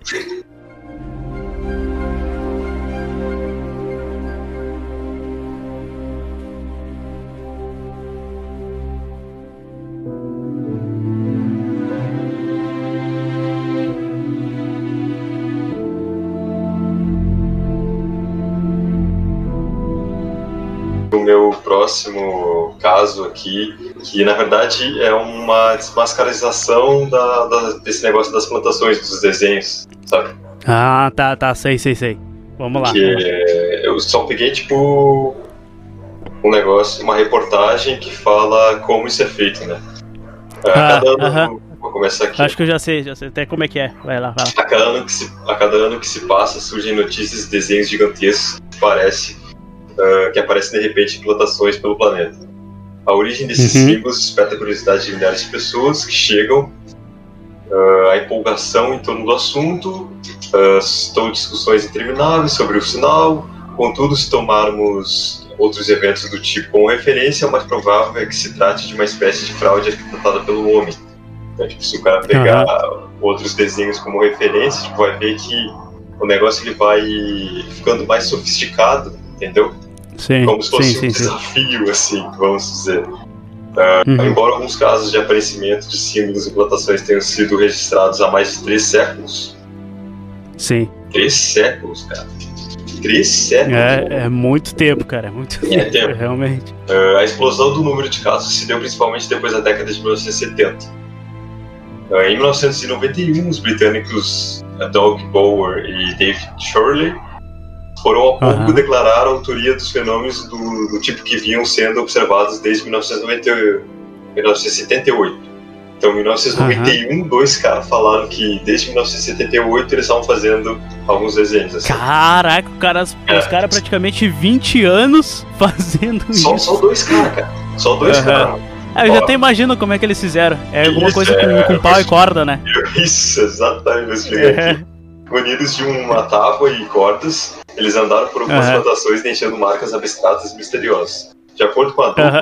Próximo caso aqui, que na verdade é uma desmascarização da, da- desse negócio das plantações, dos desenhos, sabe? Ah, tá, tá, sei, sei, sei. Vamos lá. Que é- eu só peguei tipo um negócio, uma reportagem que fala como isso é feito, né? A Ah, cada ano, aham. vou começar aqui. Acho que eu já sei, já sei até como é que é. Vai lá, vai lá. A cada, ano que se, a cada ano que se passa, surgem notícias e desenhos gigantescos que, parece, ah, que aparecem de repente em plantações pelo planeta. A origem desses Uhum. símbolos desperta a curiosidade de milhares de pessoas que chegam, ah, a empolgação em torno do assunto, ah, estão discussões intermináveis sobre o sinal. Contudo, se tomarmos outros eventos do tipo como referência, o mais provável é que se trate de uma espécie de fraude arquitetada pelo homem. Então, tipo, se o cara pegar outros desenhos como referência, tipo, vai ver que o negócio ele vai ficando mais sofisticado, entendeu? Sim, Como se fosse sim, um sim, desafio, assim, vamos dizer. Ah, Uhum. Embora alguns casos de aparecimento de símbolos e plantações tenham sido registrados há mais de três séculos. Sim. Três séculos, cara. Três séculos. É, é muito tempo, cara. É muito É tempo, tempo. realmente. Uh, a explosão do número de casos se deu principalmente depois da década de 1970. Uh, em 1991, os britânicos uh, Doug Bower e David Shirley foram ao público Aham. declarar a autoria dos fenômenos do, do tipo que vinham sendo observados desde 1998, 1978. Então, em 1991, dois caras falaram que desde 1978 eles estavam fazendo alguns desenhos. Assim. Caraca, o cara, os É. caras praticamente 20 anos fazendo Só, isso. só dois caras, cara. Só dois Aham. caras. Ah, eu já até imagino como é que eles fizeram. É alguma Isso, coisa com, é, com pau e corda, né? Isso, exatamente, explicar É. aqui. Unidos de uma tábua e cordas, eles andaram por algumas Aham. plantações deixando marcas abstratas e misteriosas. De acordo com a dupla, Aham.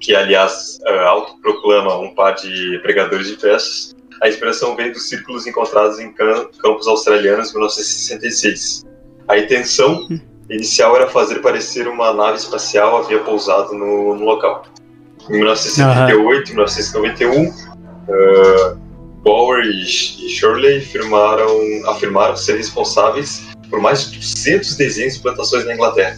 que aliás ah, autoproclama um par de pregadores de festas, a inspiração veio dos círculos encontrados em cam- campos australianos em 1966. A intenção inicial era fazer parecer uma nave espacial havia pousado no, no local. Em 1978 e 1991, ah, Bauer e, e Shirley afirmaram, afirmaram ser responsáveis por mais de 200 desenhos de plantações na Inglaterra.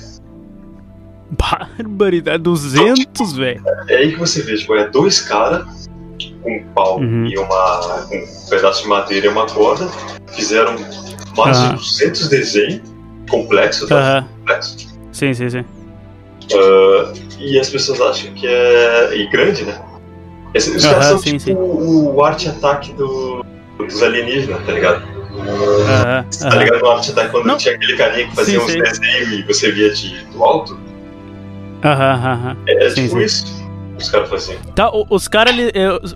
Barbaridade, 200, velho. É aí que você vê, tipo, é dois caras com um pau Uhum. e uma, um pedaço de madeira e uma corda, fizeram mais Aham. de 200 desenhos complexos, tá? Aham. complexos. Sim, sim, sim. Ah, e as pessoas acham que é. e grande, né? Esse- os caras são sim, tipo sim. o, o arte ataque do, dos alienígenas, tá ligado? Aham, Tá ligado no arte ataque quando Não. tinha aquele carinha que fazia Sim, uns desenhos e você via de, do alto? Aham, aham. É, Sim, tipo sim. isso. Os caras faziam. Tá, os caras,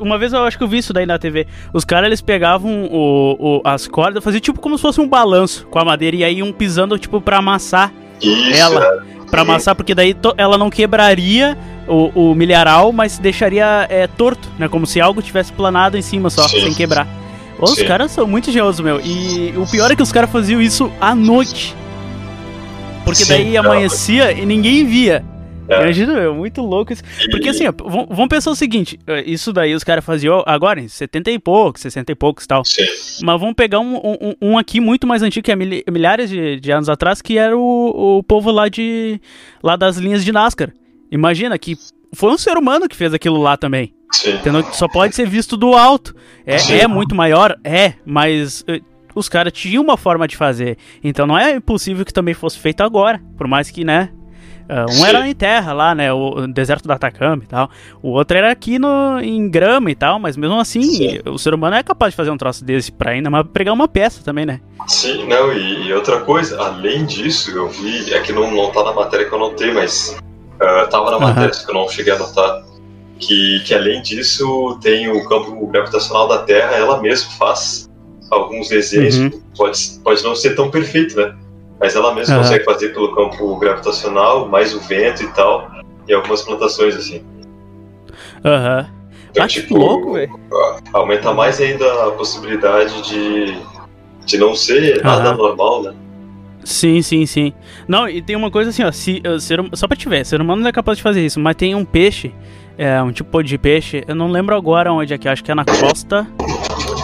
uma vez eu acho que eu vi isso daí na TV. Os caras, eles pegavam o, o- as cordas, faziam tipo como se fosse um balanço com a madeira e aí iam pisando, tipo, pra amassar Isso, ela. é. Pra amassar, porque daí ela não quebraria o, o milharal, mas deixaria é, torto, né? Como se algo tivesse planado em cima só, Sim. sem quebrar. Os caras são muito engenhosos, meu. E o pior é que os caras faziam isso à noite. Porque Sim, daí não. amanhecia e ninguém via. É. Imagina, meu, muito louco isso. Porque assim, ó, vamos pensar o seguinte: eh, isso daí os caras faziam agora em 70 e poucos, 60 e poucos e tal. Sim. Mas vamos pegar um, um, um aqui muito mais antigo, que é mil- milhares de, de anos atrás, que era o, o povo lá de. lá das linhas de NASCAR. Imagina que foi um ser humano que fez aquilo lá também. Sim. Entendeu? Só pode ser visto do alto. É, Sim. é muito maior? É, mas eh, os caras tinham uma forma de fazer. Então não é impossível que também fosse feito agora. Por mais que, né? ah, um Sim. era em terra lá, né? O deserto do Atacama e tal. O outro era aqui no, em grama e tal. Mas mesmo assim, Sim. o ser humano é capaz de fazer um troço desse pra ainda mas pregar uma peça também, né? Sim, não, e, e outra coisa, além disso, eu vi, é que não, não tá na matéria que eu notei, mas ah, tava na matéria que eu não cheguei a notar, que, que além disso tem o campo gravitacional da Terra, ela mesma faz alguns desenhos, Uhum. pode, pode não ser tão perfeito, né? Mas ela mesma Aham. consegue fazer pelo campo gravitacional, mais o vento e tal, e algumas plantações assim. Aham. Então, Ah, que tipo, louco, velho. aumenta mais ainda a possibilidade de, de não ser nada normal, né? Sim, sim, sim. Não, e tem uma coisa assim, ó, se, ser, hum- só pra te ver, ser humano não é capaz de fazer isso, mas tem um peixe, é, um tipo de peixe, eu não lembro agora onde é que é, acho que é na costa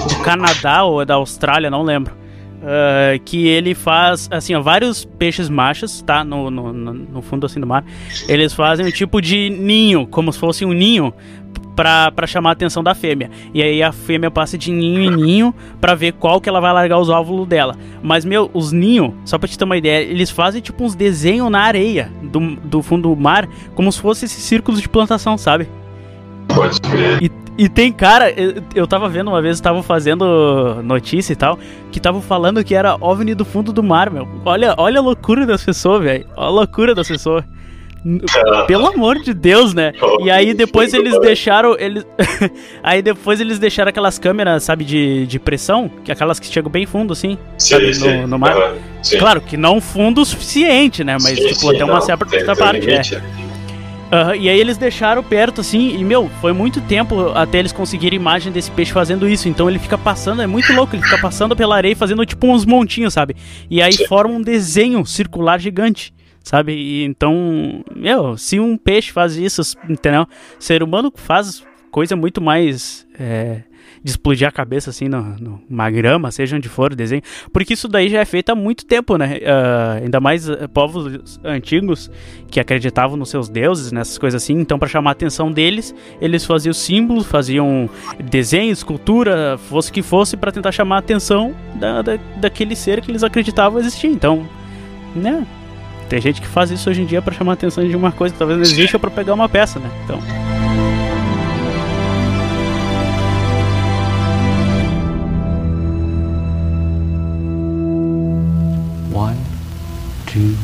do Canadá ou é da Austrália, não lembro. Ah, que ele faz, assim, ó, vários peixes machos, tá? No, no, no- fundo, assim, do mar. Eles fazem um tipo de ninho, como se fosse um ninho, pra, pra chamar a atenção da fêmea. E aí a fêmea passa de ninho em ninho pra ver qual que ela vai largar os óvulos dela. Mas, meu, os ninhos, só pra te ter uma ideia, eles fazem tipo uns desenhos na areia do, do fundo do mar, como se fosse esses círculos de plantação, sabe? Pode crer. E, e tem cara, eu, eu tava vendo uma vez, estavam fazendo notícia e tal, que estavam falando que era OVNI do fundo do mar, meu. Olha, olha a loucura das pessoas, velho. Olha a loucura das pessoas. Pelo amor de Deus, né? E aí depois eles deixaram. Eles... aí depois eles deixaram aquelas câmeras, sabe, de, de pressão, que é aquelas que chegam bem fundo, assim. Sim, sabe, sim. no, no mar. Sim. Claro que não fundo o suficiente, né? Mas, Sim, tipo, até uma certa tem parte, é. Aham, e aí eles deixaram perto assim, e meu, foi muito tempo até eles conseguirem imagem desse peixe fazendo isso. Então ele fica passando, é muito louco, ele fica passando pela areia e fazendo tipo uns montinhos, sabe? E aí forma um desenho circular gigante, sabe? E então, meu, se um peixe faz isso, entendeu? Ser humano faz coisa muito mais. é, de explodir a cabeça assim no, numa grama, seja onde for o desenho. Porque isso daí já é feito há muito tempo, né? Ah, ainda mais ah, povos antigos que acreditavam nos seus deuses, nessas coisas assim. Então, para chamar a atenção deles, eles faziam símbolos, faziam desenho, escultura, fosse o que fosse, para tentar chamar a atenção da, da, daquele ser que eles acreditavam existir. Então, né? Tem gente que faz isso hoje em dia para chamar a atenção de uma coisa que talvez não exista ou para pegar uma peça, né? Então. One, two,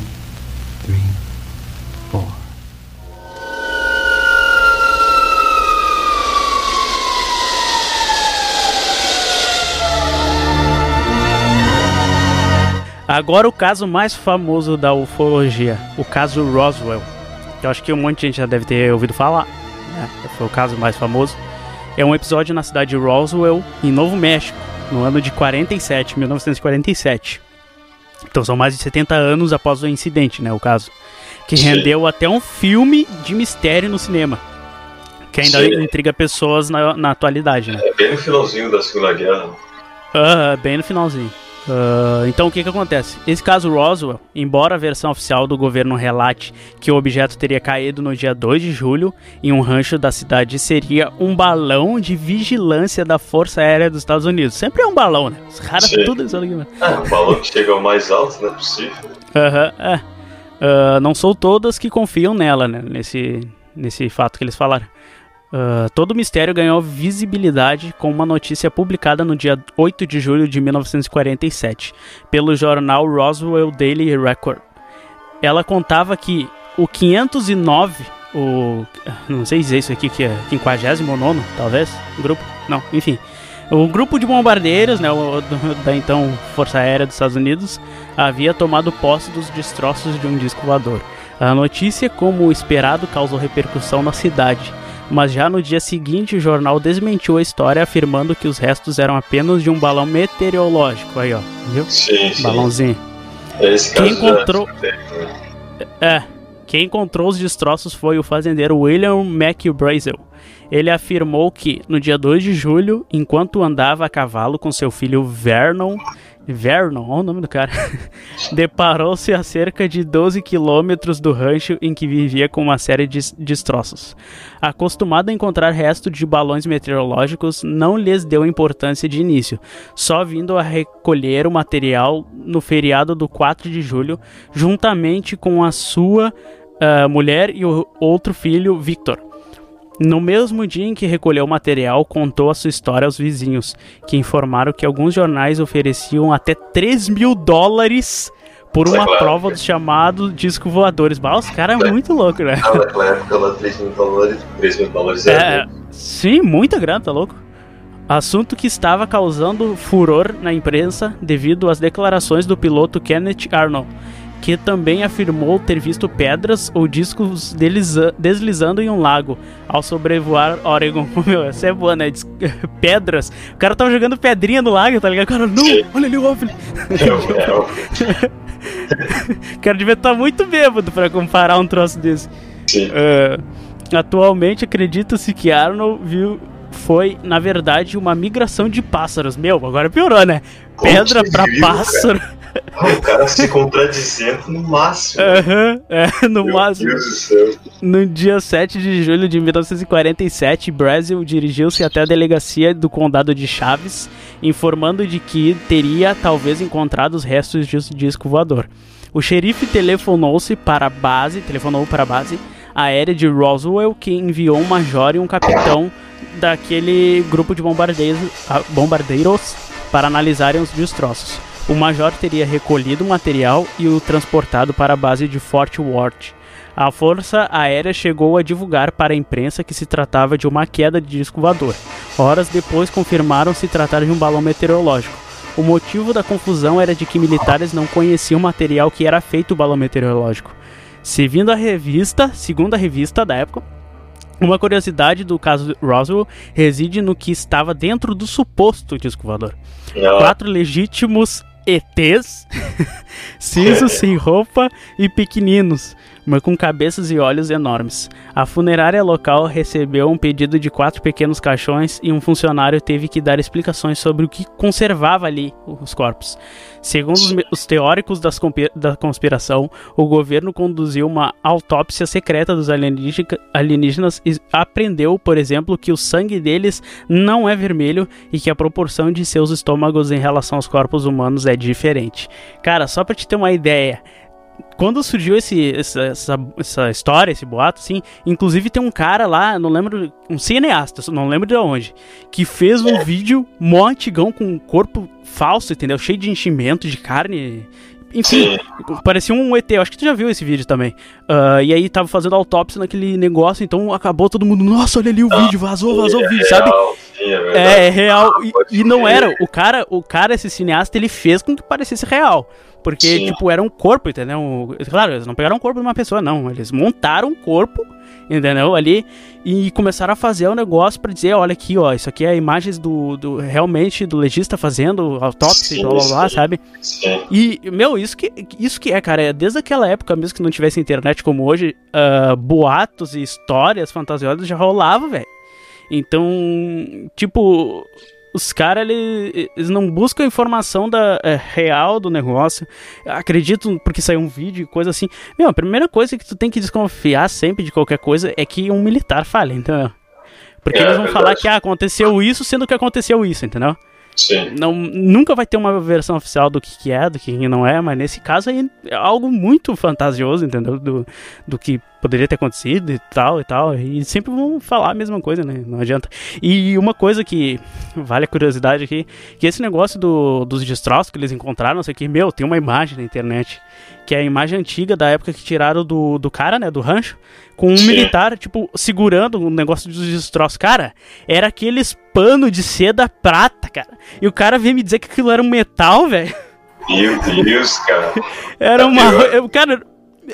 three, four. Agora o caso mais famoso da ufologia, o caso Roswell. Eu acho que um monte de gente já deve ter ouvido falar. Né? Foi o caso mais famoso. É um episódio na cidade de Roswell, em Novo México, no ano de 47, 1947. Então são mais de 70 anos após o incidente, né? O caso. Que Sim. rendeu até um filme de mistério no cinema. Que ainda Sim. intriga pessoas na, na atualidade, né? É bem no finalzinho da Segunda Guerra. Ah, bem no finalzinho. Ah, então o que que acontece? Esse caso Roswell, embora a versão oficial do governo relate que o objeto teria caído no dia 2 de julho em um rancho da cidade, seria um balão de vigilância da Força Aérea dos Estados Unidos. Sempre é um balão, né? Os caras tudo isso aqui. Ah, o balão que chega ao mais alto, não é possível. Aham, é. Ah, não sou todas que confiam nela, né? Nesse, nesse fato que eles falaram. Ah, todo o mistério ganhou visibilidade com uma notícia publicada no dia 8 de julho de 1947 pelo jornal Roswell Daily Record. Ela contava que o 509, o. Não sei dizer isso aqui, que é 59, talvez? Grupo? Não, enfim. O grupo de bombardeiros, né, o, do- da então Força Aérea dos Estados Unidos, havia tomado posse dos destroços de um disco voador. A notícia, como esperado, causou repercussão na cidade, mas já no dia seguinte o jornal desmentiu a história, afirmando que os restos eram apenas de um balão meteorológico. Aí, ó, viu? Sim, sim. Balãozinho. Esse Quem caso encontrou- É. Quem encontrou os destroços foi o fazendeiro William McBrazel. Ele afirmou que, no dia 2 de julho, enquanto andava a cavalo com seu filho Vernon, Vernon, olha o nome do cara, deparou-se a cerca de 12 quilômetros do rancho em que vivia com uma série de destroços. Acostumado a encontrar restos de balões meteorológicos, não lhes deu importância de início, só vindo a recolher o material no feriado do 4 de julho, juntamente com a sua ah, mulher e o outro filho, Victor. No mesmo dia em que recolheu o material, contou a sua história aos vizinhos, que informaram que alguns jornais ofereciam até 3 mil dólares por uma claro. prova dos chamados disco voadores. Bah, os caras é muito louco, né? Ah, naquela época lá, 3 mil dólares, 3 mil dólares é. É, sim, muita grana, tá louco? Assunto que estava causando furor na imprensa devido às declarações do piloto Kenneth Arnold, que também afirmou ter visto pedras ou discos deslizando em um lago ao sobrevoar Oregon. Meu, essa é boa, né? Pedras. O cara tava jogando pedrinha no lago, tá ligado? O cara, não, olha ali o OVNI. É, é, O cara devia estar muito bêbado pra comparar um troço desse. É, atualmente acredita-se que Arnold viu foi, na verdade, uma migração de pássaros. Meu, agora piorou, né? Pedra incrível, pássaro. O cara se contradizendo no máximo. Aham, é, no Meu máximo. Deus do céu. No dia 7 de julho de 1947, Brasil dirigiu-se até a delegacia do condado de Chaves, informando de que teria talvez encontrado os restos de um disco voador. O xerife telefonou-se para a base, telefonou para a base aérea de Roswell, que enviou um major e um capitão daquele grupo de bombardeiros, ah, bombardeiros para analisarem os destroços. O major teria recolhido o material e o transportado para a base de Fort Worth. A Força Aérea chegou a divulgar para a imprensa que se tratava de uma queda de disco voador. Horas depois confirmaram se tratar de um balão meteorológico. O motivo da confusão era de que militares não conheciam o material que era feito o balão meteorológico. Seguindo a revista, segundo a revista da época, uma curiosidade do caso Roswell reside no que estava dentro do suposto disco voador. Quatro legítimos ETs, cinzos sem roupa e pequeninos, mas com cabeças e olhos enormes. A funerária local recebeu um pedido de quatro pequenos caixões e um funcionário teve que dar explicações sobre o que conservava ali os corpos. Segundo os, teóricos das da conspiração, o governo conduziu uma autópsia secreta dos alienígena- alienígenas e aprendeu, por exemplo, que o sangue deles não é vermelho e que a proporção de seus estômagos em relação aos corpos humanos é diferente. Cara, só pra te ter uma ideia, quando surgiu esse, essa, essa, essa história, esse boato, assim, inclusive tem um cara lá, não lembro, um cineasta, não lembro de onde, que fez um vídeo mó antigão com um corpo falso, entendeu? Cheio de enchimento de carne. Enfim, parecia um ET, acho que tu já viu esse vídeo também. Ah, e aí tava fazendo autópsia naquele negócio, então acabou todo mundo, nossa, olha ali o vídeo, vazou, vazou o vídeo, sabe? real, sim, é. É, é real. E, pode e não era. O cara, o cara, esse cineasta, ele fez com que parecesse real. Porque, Sim. tipo, era um corpo, entendeu? Claro, eles não pegaram o corpo de uma pessoa, não. Eles montaram um corpo, entendeu? Ali e começaram a fazer o negócio pra dizer: olha aqui, ó, isso aqui é imagens do, do realmente do legista fazendo autópsia Sim, blá blá blá, sabe? Sim. E, meu, isso que, isso que é, cara, é desde aquela época mesmo que não tivesse internet como hoje, ah, boatos e histórias fantasiosas já rolava, velho. Então, tipo, os caras, eles, eles não buscam informação da, é, real do negócio, acreditam porque saiu um vídeo e coisa assim. Meu, a primeira coisa que tu tem que desconfiar sempre de qualquer coisa é que um militar fale, entendeu? Porque É, eles vão verdade. falar que ah, aconteceu isso, sendo que aconteceu isso, entendeu? Não, nunca vai ter uma versão oficial do que, que é, do que não é, mas nesse caso aí é algo muito fantasioso, entendeu? Do, do que poderia ter acontecido e tal e tal. E sempre vão falar a mesma coisa, né? Não adianta. E uma coisa que vale a curiosidade aqui, que esse negócio do, dos destroços que eles encontraram, não sei o que, meu, tem uma imagem na internet, que é a imagem antiga da época que tiraram do, do cara, né? Do rancho, com um Sim. militar, tipo, segurando o negócio dos destroços. Cara, era aqueles pano de seda prata, cara. E o cara veio me dizer que aquilo era um metal, velho. Meu Deus, cara. Era uma. Cara,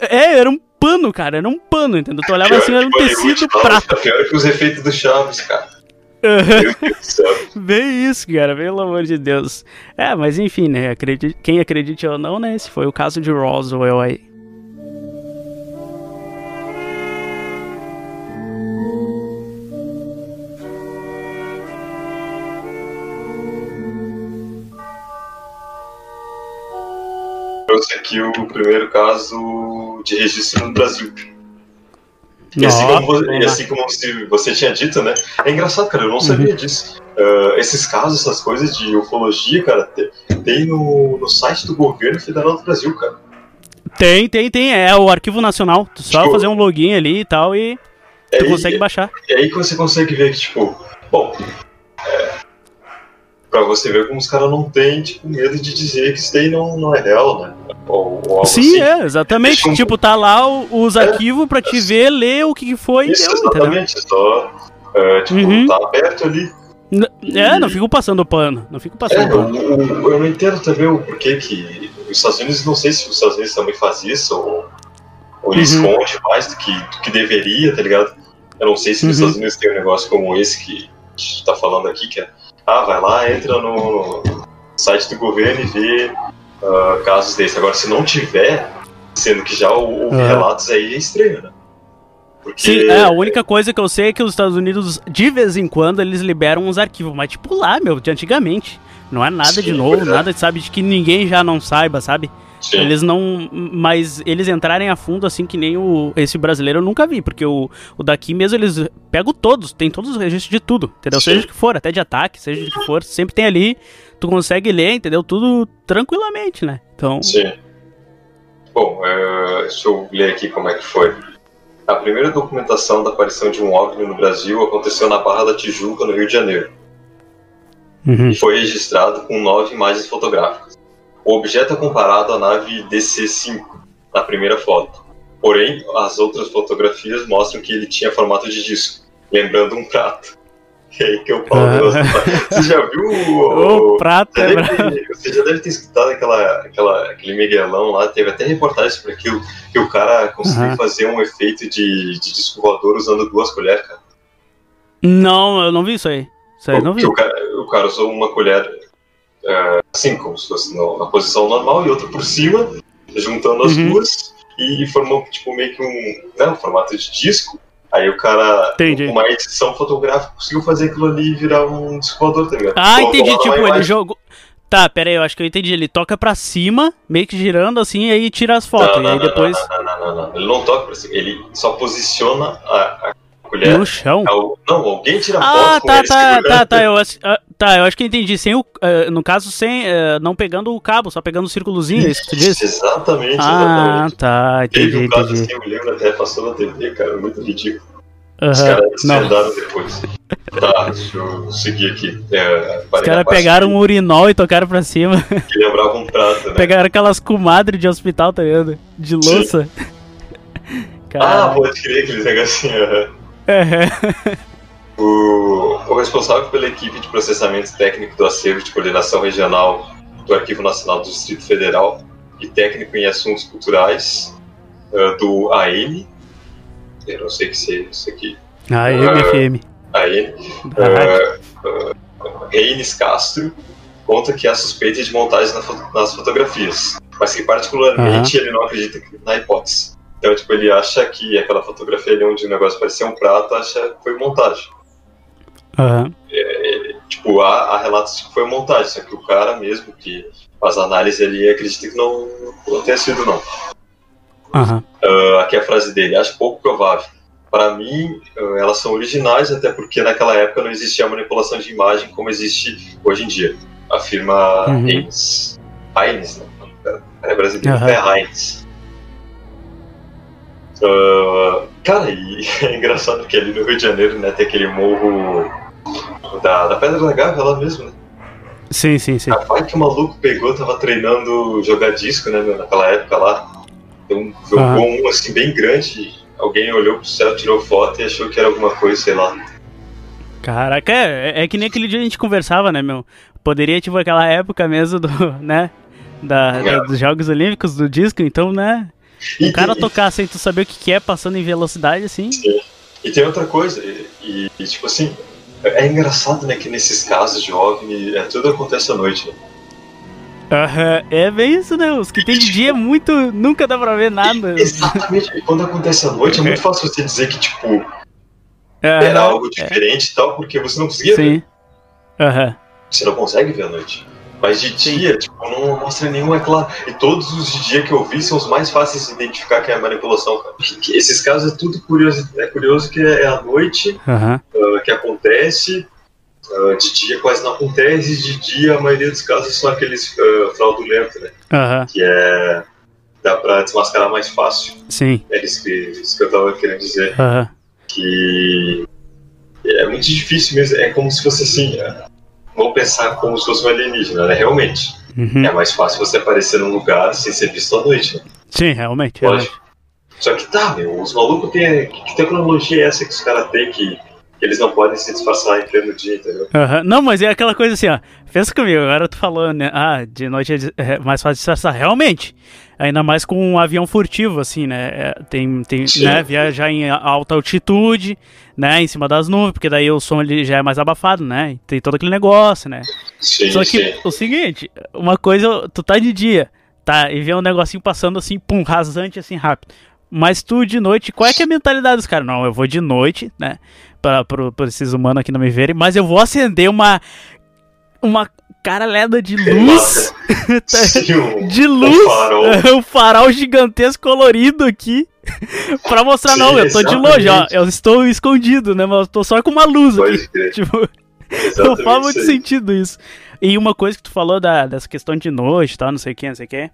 é, era um pano, cara. Era um pano, entendeu? Tu olhava assim, era um tecido prata. Pior que os efeitos do Chaves, cara. Bem isso, cara, pelo amor de Deus. É, mas enfim, né? Acredite, quem acredite ou não, né? Esse foi o caso de Roswell aí. Trouxe aqui o primeiro caso de registro no Brasil. E assim, como, você, e assim como se você tinha dito, né? É engraçado, cara, eu não sabia Uhum. disso. Ah, esses casos, essas coisas de ufologia, cara, te- tem no, no site do governo federal do Brasil, cara. Tem, tem, tem. É o Arquivo Nacional. Tu só Tipo- fazer um login ali e tal e É tu aí- consegue baixar. É aí que você consegue ver que, tipo, bom, é, pra você ver como os caras não têm, tipo, medo de dizer que isso daí não, não é real, né? Ou, ou Sim, assim. é, exatamente. Um- Tipo, tá lá os arquivos pra te ver, ler o que foi e Isso, deu, entendeu? exatamente. Só, é, tipo, Uhum. tá aberto ali. N- É, não fico passando pano. Não fico É, passando eu, pano. eu- eu não entendo também o porquê que os Estados Unidos, não sei se os Estados Unidos também faz isso, ou, ou Uhum. esconde mais do que, do que deveria, tá ligado? Eu não sei se Uhum. Estados Unidos tem um negócio como esse que a gente tá falando aqui, que é, ah, vai lá, entra no site do governo e vê ah, casos desses. Agora, se não tiver, sendo que já houve Uhum. relatos aí, é estranho, né? Porque... Sim, é, a única coisa que eu sei é que os Estados Unidos, de vez em quando, eles liberam uns arquivos, mas tipo lá, meu, de antigamente. Não é nada de Sim, novo, pois é. nada, sabe, de que ninguém já não saiba, sabe? Sim. Eles não. Mas eles entrarem a fundo assim que nem o esse brasileiro eu nunca vi, porque o, o daqui mesmo eles pegam todos, tem todos os registros de tudo, entendeu? Sim. Seja o que for, até de ataque, seja o que for, sempre tem ali, tu consegue ler, entendeu? Tudo tranquilamente, né? Então. Sim. Bom, é, deixa eu ler aqui como é que foi. A primeira documentação da aparição de um OVNI no Brasil aconteceu na Barra da Tijuca, no Rio de Janeiro, Uhum. e foi registrado com nove imagens fotográficas. O objeto é comparado à nave DC-5, na primeira foto. Porém, as outras fotografias mostram que ele tinha formato de disco, lembrando um prato. E aí que eu falo, Ah. nossa, você já viu O prato você, é deve ter, você já deve ter escutado aquela, aquela, aquele Miguelão lá, teve até reportagem sobre aquilo, que o cara conseguiu Aham. fazer um efeito de, de disco voador usando duas colheres, cara. Não, eu não vi isso aí. Isso aí eu não vi. O, cara, o cara usou uma colher é, assim, como se fosse na posição normal, e outra por cima, juntando as Uhum. duas, e formou tipo meio que um, né, um formato de disco. Aí o cara, Entendi. com uma edição fotográfica, conseguiu fazer aquilo ali virar um disco voador, tá ligado? Ah, Colocou entendi. Tipo, ele jogou. Tá, pera aí, eu acho que eu entendi. Ele toca pra cima, meio que girando assim, e aí tira as fotos. Não, e aí não, não, depois. Não, não, não, não, Ele não toca pra cima. Ele só posiciona a, a colher. No chão? ao- Não, alguém tira Ah, foto com tá, ele tá, segurando. tá, tá, eu, acho- ah, tá, eu acho que entendi. Sem o, ah, no caso, sem, ah, não pegando o cabo, só pegando o círculozinho, é isso que tu disse? Exatamente, Ah, exatamente. tá, Teve entendi, um caso entendi. assim, eu lembro até, passou na TV, cara, muito ridículo. Os Aham, caras desvendaram depois. Tá, deixa eu seguir aqui. É, Os caras pegaram um urinol e tocaram pra cima. Que lembrava um prato, né? Pegaram aquelas comadres de hospital, tá ligado? De louça. Ah, pode crer, aqueles negocinhos. aham. Aham. O, o responsável pela equipe de processamento técnico do acervo de coordenação regional do Arquivo Nacional do Distrito Federal e técnico em assuntos culturais eh, do AM, eu não sei o que seja isso aqui, Da rádio. eh, eh, Reines Castro, conta que há suspeita de montagem na fo- nas fotografias, mas que particularmente ele não acredita na hipótese. Então, tipo, ele acha que aquela fotografia ali onde o negócio parecia um prato, acha que foi montagem. Aham. Tipo, há, há relatos que foi montagem, só que o cara mesmo que faz análise ali acredita que não, não tenha sido, não. Aham. Ah, aqui é a frase dele, acho pouco provável. Para mim, ah, elas são originais, até porque naquela época não existia manipulação de imagem como existe hoje em dia. Afirma Uhum. Heinz. Heinz, né? É brasileiro, Aham. é Heinz. Ah, cara, e é engraçado que ali no Rio de Janeiro, né, tem aquele morro da, da Pedra da Gávea lá mesmo, né? Sim, sim, sim. Rapaz, que o maluco pegou, tava treinando jogar disco, né, meu, naquela época lá. Então, jogou Aham. um assim bem grande. Alguém olhou pro céu, tirou foto e achou que era alguma coisa, sei lá. Caraca, é, é que nem aquele dia a gente conversava, né, meu? Poderia, tipo, aquela época mesmo do, né? Da, da- dos Jogos Olímpicos, do disco, então, né? E, O cara e- tocar sem tu saber o que que é, passando em velocidade, assim. e tem outra coisa, e, e, tipo assim, É engraçado, né, que nesses casos de OVNI, é, tudo acontece à noite, né? Aham, é bem isso, né? Os que tem de dia é muito. Nunca dá pra ver nada. Exatamente. E quando acontece à noite, é muito fácil você dizer que, tipo, Aham, era algo diferente e tal, porque você não conseguia ver. Sim. Aham. Você não consegue ver à noite. Mas de dia, tipo, não mostra nenhum, é claro. E todos os de dia que eu vi são os mais fáceis de identificar que é manipulação, cara. Esses casos é tudo curioso. É curioso que é à noite Aham. ah, que acontece. ah, de dia quase não acontece. De dia, a maioria dos casos são aqueles ah, fraudulentos, né? Aham. Que é. dá pra desmascarar mais fácil. Sim. É isso que, isso que eu tava querendo dizer. Aham. Que é muito difícil mesmo. É como se fosse assim. é, Vamos pensar como se fosse um alienígena, né? Realmente. Uhum. É mais fácil você aparecer num lugar sem ser visto à noite, né? Sim, realmente. Pode. realmente. Só que tá, meu, os malucos têm. Que tecnologia é essa que os caras têm que, que eles não podem se disfarçar em pleno dia, entendeu? Aham. Não, mas é aquela coisa assim, ó. Pensa comigo, agora tu falou, né? Ah, de noite é é mais fácil disfarçar. Realmente. Ainda mais com um avião furtivo, assim, né? É, Tem, tem Sim. né? Viajar em alta altitude, né? Em cima das nuvens, porque daí o som ele já é mais abafado, né? Tem todo aquele negócio, né? Sim, Só que sim. o seguinte, uma coisa, tu tá de dia, tá? E vê um negocinho passando assim, pum, rasante assim rápido. Mas tu de noite, qual é que é a mentalidade dos caras? Não, eu vou de noite, né? Pra, pra, pra esses humanos aqui não me verem, mas eu vou acender uma. Uma caralhada de luz. Sim, um- de um luz. farol. um farol gigantesco colorido aqui. pra mostrar, Sim, não, eu tô de longe, ó. exatamente. Eu estou escondido, né? Mas eu tô só com uma luz Pode aqui. crer. Tipo. Não Exatamente faz muito isso aí. sentido isso. E uma coisa que tu falou da, dessa questão de noite e tal, não sei o que, não sei o que.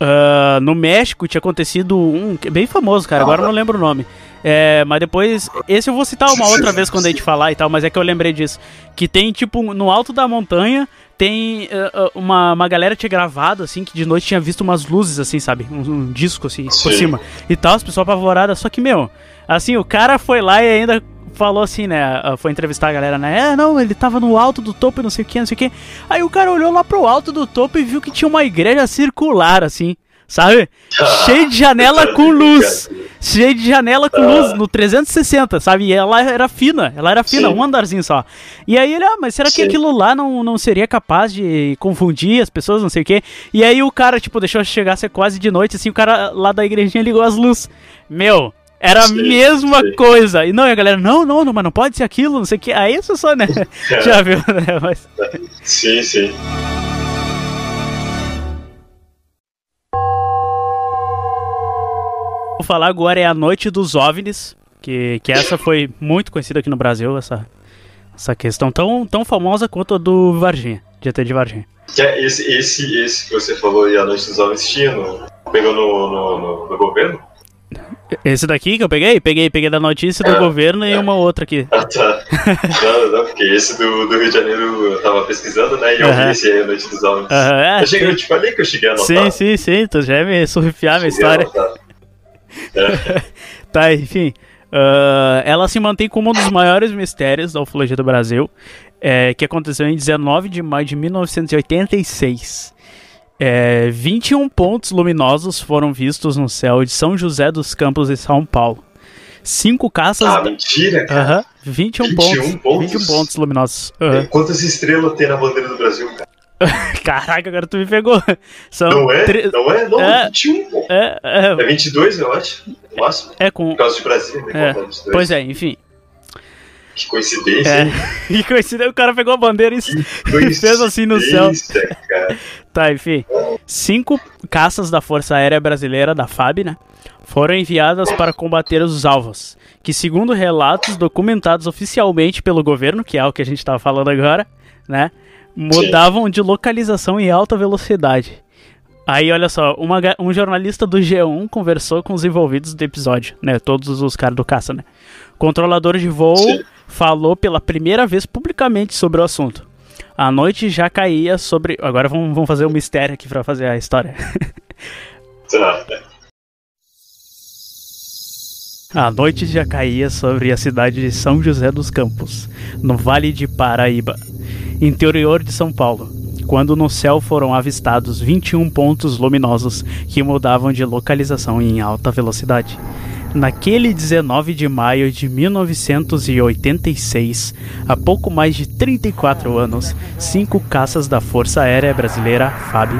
Ah, no México tinha acontecido um é bem famoso, cara, agora eu não lembro o nome. É, mas depois, esse eu vou citar uma outra vez quando a gente falar e tal, mas é que eu lembrei disso. Que tem, tipo, no alto da montanha, tem ah, uma, uma galera tinha gravado, assim, que de noite tinha visto umas luzes, assim, sabe? Um, um disco, assim, por Sim. cima. E tal, as pessoas apavoradas. Só que, meu, assim, o cara foi lá e ainda falou assim, né? ah, Foi entrevistar a galera, né? É, não, ele tava no alto do topo e não sei o que, não sei o que. Aí o cara olhou lá pro alto do topo e viu que tinha uma igreja circular, assim, sabe? Cheio de janela com luz. Cheio de janela com luz no 360, sabe? E ela era fina, ela era fina, Sim. um andarzinho só. E aí ele, ah, mas será que Sim. aquilo lá não, não seria capaz de confundir as pessoas, não sei o quê? E aí o cara, tipo, deixou chegar a ser quase de noite, assim, o cara lá da igrejinha ligou as luzes. Meu, era a Sim, mesma sim. coisa. E não, e a galera, não, não, não, mas não pode ser aquilo, não sei o quê. Aí isso só, né? Já viu, né? Mas, Sim, sim. Vou falar agora é a Noite dos OVNIs, que, que essa foi muito conhecida aqui no Brasil, essa, essa questão tão, tão famosa quanto a do Varginha, de ET de Varginha. Que é esse, esse, esse que você falou aí, a Noite dos Homens, tinha no, pegou no, no, no, no governo? Esse daqui que eu peguei? Peguei, peguei da notícia do É, governo e uma outra aqui. Ah, tá. não, não, porque esse do, do Rio de Janeiro eu tava pesquisando, né? E eu Aham. vi esse aí, a Noite dos Homens. Aham, é, eu, cheguei, eu te falei que eu cheguei a anotar. Sim, sim, sim, tu já ia me surfiar minha a história. Tá, enfim. ah, ela se mantém como um dos maiores mistérios da ufologia do Brasil, é, que aconteceu em 19 de maio de 1986. É, 21 pontos luminosos foram vistos no céu de São José dos Campos e São Paulo. Cinco caças. Ah, mentira, cara. Aham, 21, 21 pontos, pontos? 21 pontos luminosos. Quantas estrelas tem na bandeira do Brasil, cara? Caraca, agora tu me pegou. São Não é? tre- Não é? Não, É. 21, pô. É, é, É 22, eu acho. No máximo. é com. Por causa de Brasília, né? É, Conta 22. pois é, enfim. Que coincidência. É. hein? E coincidência, o cara pegou a bandeira e fez assim no céu. Cara. Tá, enfim. Cinco caças da Força Aérea Brasileira, da FAB, né? Foram enviadas para combater os alvos, que, segundo relatos documentados oficialmente pelo governo, que é o que a gente estava falando agora, né? Mudavam de localização em alta velocidade. Aí, olha só, uma um jornalista do G1 conversou com os envolvidos do episódio, né? Todos os caras do caça, né? Controlador de voo Sim. falou pela primeira vez publicamente sobre o assunto. A noite já caía sobre. Agora vamos, vamos fazer um mistério aqui pra fazer a história. Tá. A noite já caía sobre a cidade de São José dos Campos, no Vale de Paraíba, interior de São Paulo, quando no céu foram avistados 21 pontos luminosos que mudavam de localização em alta velocidade. Naquele 19 de maio de 1986, há pouco mais de 34 anos, cinco caças da Força Aérea Brasileira, FAB,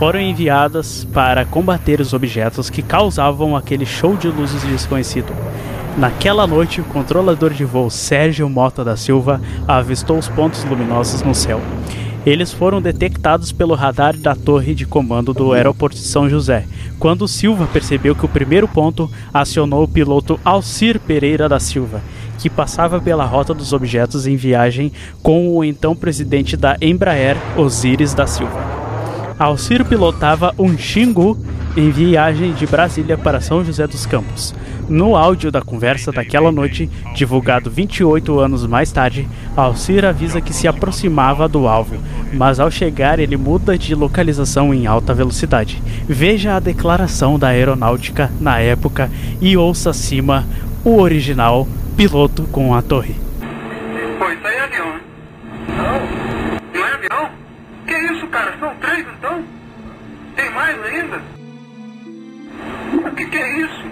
foram enviadas para combater os objetos que causavam aquele show de luzes desconhecido. Naquela noite, o controlador de voo Sérgio Mota da Silva avistou os pontos luminosos no céu. Eles foram detectados pelo radar da torre de comando do aeroporto de São José, quando Silva percebeu que o primeiro ponto acionou o piloto Alcir Pereira da Silva, que passava pela rota dos objetos em viagem com o então presidente da Embraer, Osíris da Silva. Alcir pilotava um Xingu em viagem de Brasília para São José dos Campos. No áudio da conversa daquela noite, divulgado 28 anos mais tarde, Alcir avisa que se aproximava do alvo, mas ao chegar ele muda de localização em alta velocidade. Veja a declaração da aeronáutica na época e ouça acima o original piloto com a torre. Que, que é isso?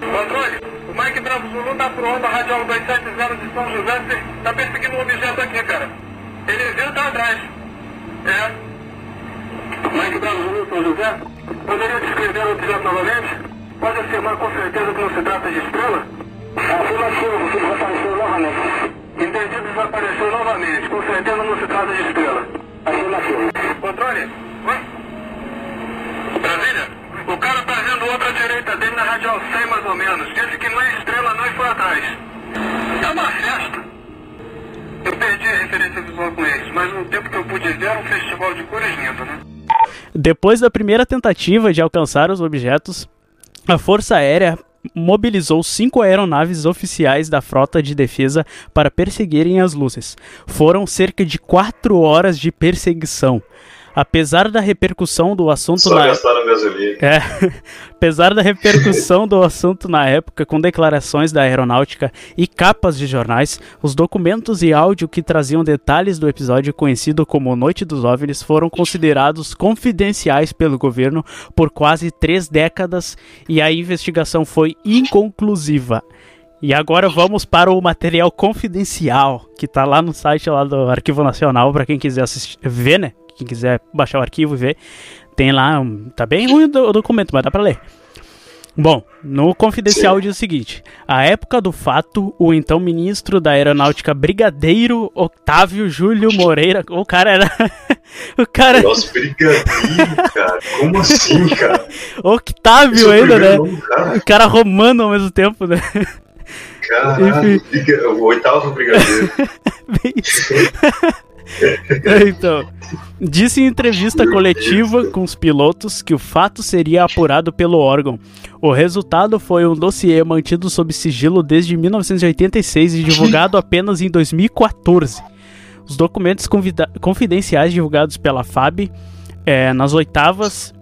Controle, o Mike Bravo Zulu tá pro onda radial 270 de São José, tá perseguindo um objeto aqui, cara. Ele viu, tá atrás. É. Mike Bravo Zulu, São José, poderia descrever o objeto novamente? Pode afirmar com certeza que não se trata de estrela? Afirmativo, que desapareceu novamente. Entendido, desapareceu novamente. Com certeza não se trata de estrela. Afirmativo. Controle? Oi? Brasília? O cara tá vendo outra direita dele na radial 100 mais ou menos. Disse que não é estrela não e foi atrás. É uma festa. Eu perdi a referência visual com eles, mas o tempo que eu pude ver era um festival de cores lindo, né? Depois da primeira tentativa de alcançar os objetos, a Força Aérea mobilizou cinco aeronaves oficiais da frota de defesa para perseguirem as luzes. Foram cerca de quatro horas de perseguição. Apesar da repercussão do assunto Só na gastaram gasolina. é, apesar da repercussão do assunto na época, com declarações da aeronáutica e capas de jornais, os documentos e áudio que traziam detalhes do episódio conhecido como Noite dos OVNIs foram considerados confidenciais pelo governo por quase três décadas e a investigação foi inconclusiva. E agora vamos para o material confidencial que está lá no site lá do Arquivo Nacional para quem quiser assistir, ver, né? Quem quiser baixar o arquivo e ver, tem lá, tá bem ruim o do- o documento, mas dá para ler. Bom, no confidencial diz o seguinte: à época do fato, o então ministro da Aeronáutica Brigadeiro Otávio Júlio Moreira, o cara era o cara Nossa, brigadeiro, cara. Como assim, cara? Octávio é ainda, né? nome cara. O cara romano ao mesmo tempo, né? Caralho, o oitavo brigadeiro. Bem isso. então, disse em entrevista coletiva com os pilotos que o fato seria apurado pelo órgão. O resultado foi um dossiê mantido sob sigilo desde 1986 e divulgado apenas em 2014. Os documentos confidenciais divulgados pela FAB eh, nas oitavas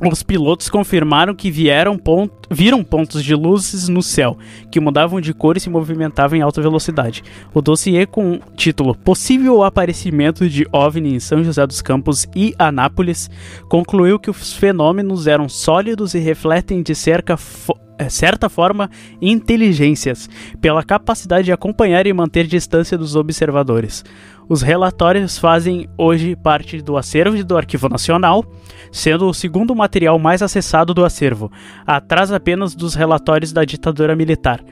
os pilotos confirmaram que vieram pon- viram pontos de luzes no céu, que mudavam de cor e se movimentavam em alta velocidade. O dossiê com título Possível aparecimento de OVNI em São José dos Campos e Anápolis concluiu que os fenômenos eram sólidos e refletem de cerca certa forma inteligências, pela capacidade de acompanhar e manter distância dos observadores. Os relatórios fazem hoje parte do acervo do Arquivo Nacional, sendo o segundo material mais acessado do acervo, atrás apenas dos relatórios da ditadura militar.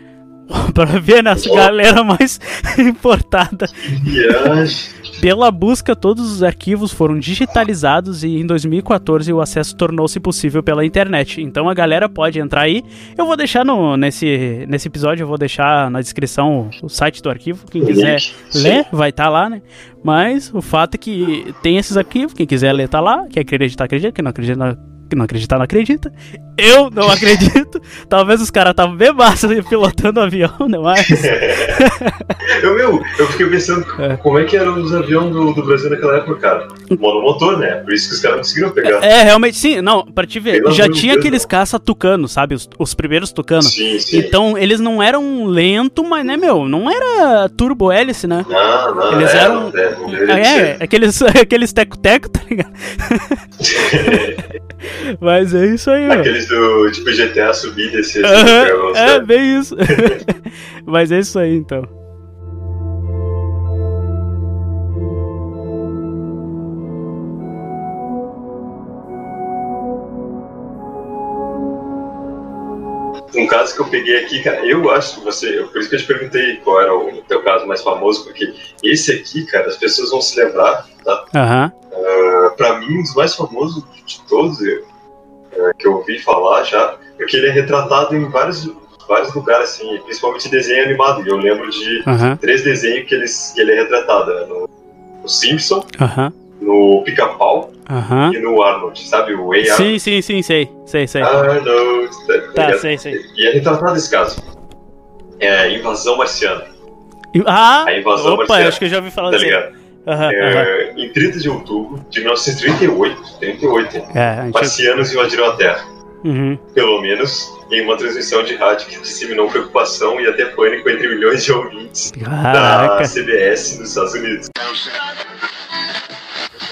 Para ver nessa galera mais importada. Viagem. Pela busca, todos os arquivos foram digitalizados e em 2014 o acesso tornou-se possível pela internet. Então a galera pode entrar aí. Eu vou deixar no, nesse, nesse episódio, eu vou deixar na descrição o, o site do arquivo. Quem quiser sim. ler, vai estar lá, né? Mas o fato é que tem esses arquivos. Quem quiser ler, tá lá. Quem acreditar, acredita. Quem não acredita, quem não acreditar, não acredita. Eu não acredito. Talvez os caras estavam bem massa pilotando o avião, né? Mas. Eu, meu, eu fiquei pensando como é que eram os aviões do, do Brasil naquela época, cara. Monomotor, né? Por isso que os caras não conseguiram pegar. É, realmente, sim. Não, pra te ver, Pelo já tinha Deus, aqueles caça tucano, sabe? Os, os primeiros tucano. Sim, sim. Então, eles não eram lento, mas, né, meu, não era turbo hélice, né? Não, não, Eles é, eram. não, é, não deveria É, ser. aqueles, aqueles teco-teco, tá ligado? Mas é isso aí, mano. Aqueles do tipo GTA subir e descer. assim, é, bem isso. Mas é isso aí, então. Um caso que eu peguei aqui, cara, eu acho que você. Por isso que eu te perguntei qual era o teu caso mais famoso, porque esse aqui, cara, as pessoas vão se lembrar, tá? Aham. Uh, pra mim, um dos mais famosos de todos, que eu ouvi falar já, porque ele é retratado em vários, vários lugares, assim, principalmente desenho animado. E eu lembro de Aham. três desenhos que, eles, que ele é retratado: né? no, no Simpson, Aham. no Pica-Pau Aham. e no Arnold, sabe? O Way Sim, sim, sim, sei. Sei, sei. Arnold. Tá, Tá, ligado? sei, sei. E é retratado esse caso. É invasão marciana, Ah! A invasão Opa, marciana. acho que eu já ouvi falar tá disso. ligado? É, em 30 de outubro de 1938, 38, hein? É, a gente- marcianos invadiram a Terra. Uhum. Pelo menos em uma transmissão de rádio que disseminou preocupação e até pânico entre milhões de ouvintes Caraca. da CBS nos Estados Unidos.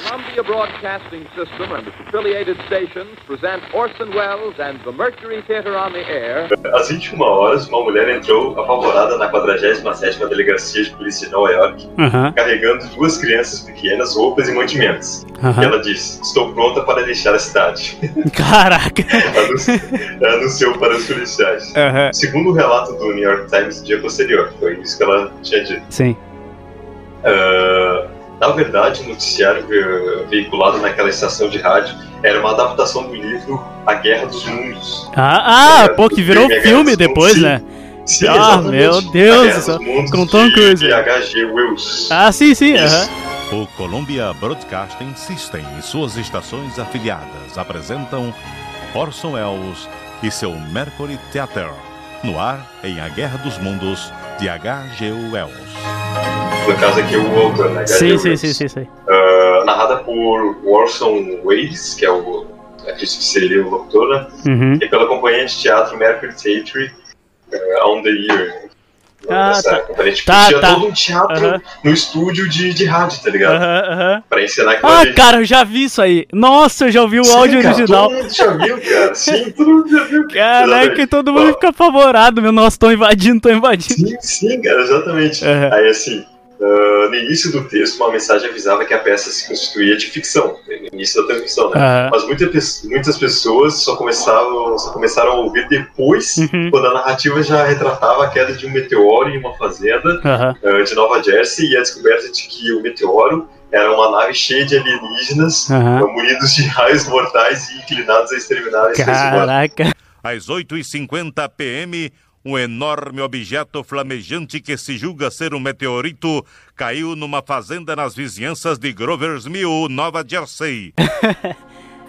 Columbia Broadcasting System and its affiliated stations present Orson Welles and the Mercury Theater on the Air. Às 21 horas, uma mulher entrou apavorada na 47ª Delegacia de Polícia de Nova York, carregando duas crianças pequenas, roupas e mantimentos. E ela disse, estou pronta para deixar a cidade. Caraca. Anunci- Anunciou para os policiais. Segundo o relato do New York Times no dia posterior, foi isso que ela tinha dito. Sim. Ah, na verdade, o noticiário ve- veiculado naquela estação de rádio era uma adaptação do livro A Guerra dos Mundos. Ah, ah, pô, que virou filme filme depois, né? Sim, ah, meu Deus Com Tom Cruise. H.G. Wells. Ah, sim, sim. aham. O Columbia Broadcasting System e suas estações afiliadas apresentam Orson Welles e seu Mercury Theater, no ar em A Guerra dos Mundos, de H.G. Wells. No caso aqui, o autor, né? Sim, sim, sim, sim, sim. Ah, narrada por Orson Welles, que é o acredito que seria o autor, né? Uhum. E pela companhia de teatro Mercury Theatre uh, on the Year. Ah, tá. companhia, tipo, Tá, tinha tá. todo um teatro no estúdio de, de rádio, tá ligado? Aham. Pra ensinar aquilo Ah, ali. cara, eu já vi isso aí. Nossa, eu já ouvi o Sim, áudio cara, original. Todo mundo já viu, cara. Sim, todo mundo já viu. Caraca, todo mundo fica apavorado, meu. Nossa, tô invadindo, tô invadindo. Sim, sim, cara, exatamente. Aí, assim, ah, no início do texto, uma mensagem avisava que a peça se constituía de ficção, no início da transmissão, né? Aham. Mas muita muitas pessoas só começaram, só começaram a ouvir depois, Uhum. quando a narrativa já retratava a queda de um meteoro em uma fazenda Aham. ah, de Nova Jersey e a descoberta de que o meteoro era uma nave cheia de alienígenas, ah, munidos de raios mortais e inclinados a exterminar a espécie humana. Caraca. Às 8h50 p.m., um enorme objeto flamejante que se julga ser um meteorito caiu numa fazenda nas vizinhanças de Grover's Mill, Nova Jersey.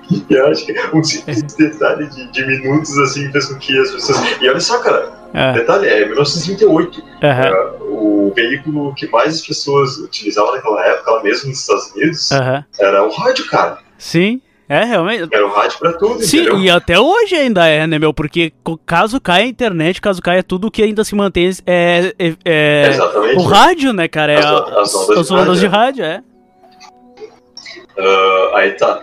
E eu acho que um simples detalhe de, de minutos assim fez com que as pessoas. E olha só, cara, Ah. detalhe, é 1938. Aham. Ah, o veículo que mais as pessoas utilizavam naquela época, mesmo nos Estados Unidos, Aham. era o rádio, cara. Sim, é realmente. Era o rádio pra tudo, Sim, entendeu? e até hoje ainda é, né, meu? Porque caso caia a internet, caso caia tudo que ainda se mantém é, é, é Exatamente. o rádio, né, cara? É As- a- as ondas as de ondas rádio, de é. rádio, é. Ah, aí tá.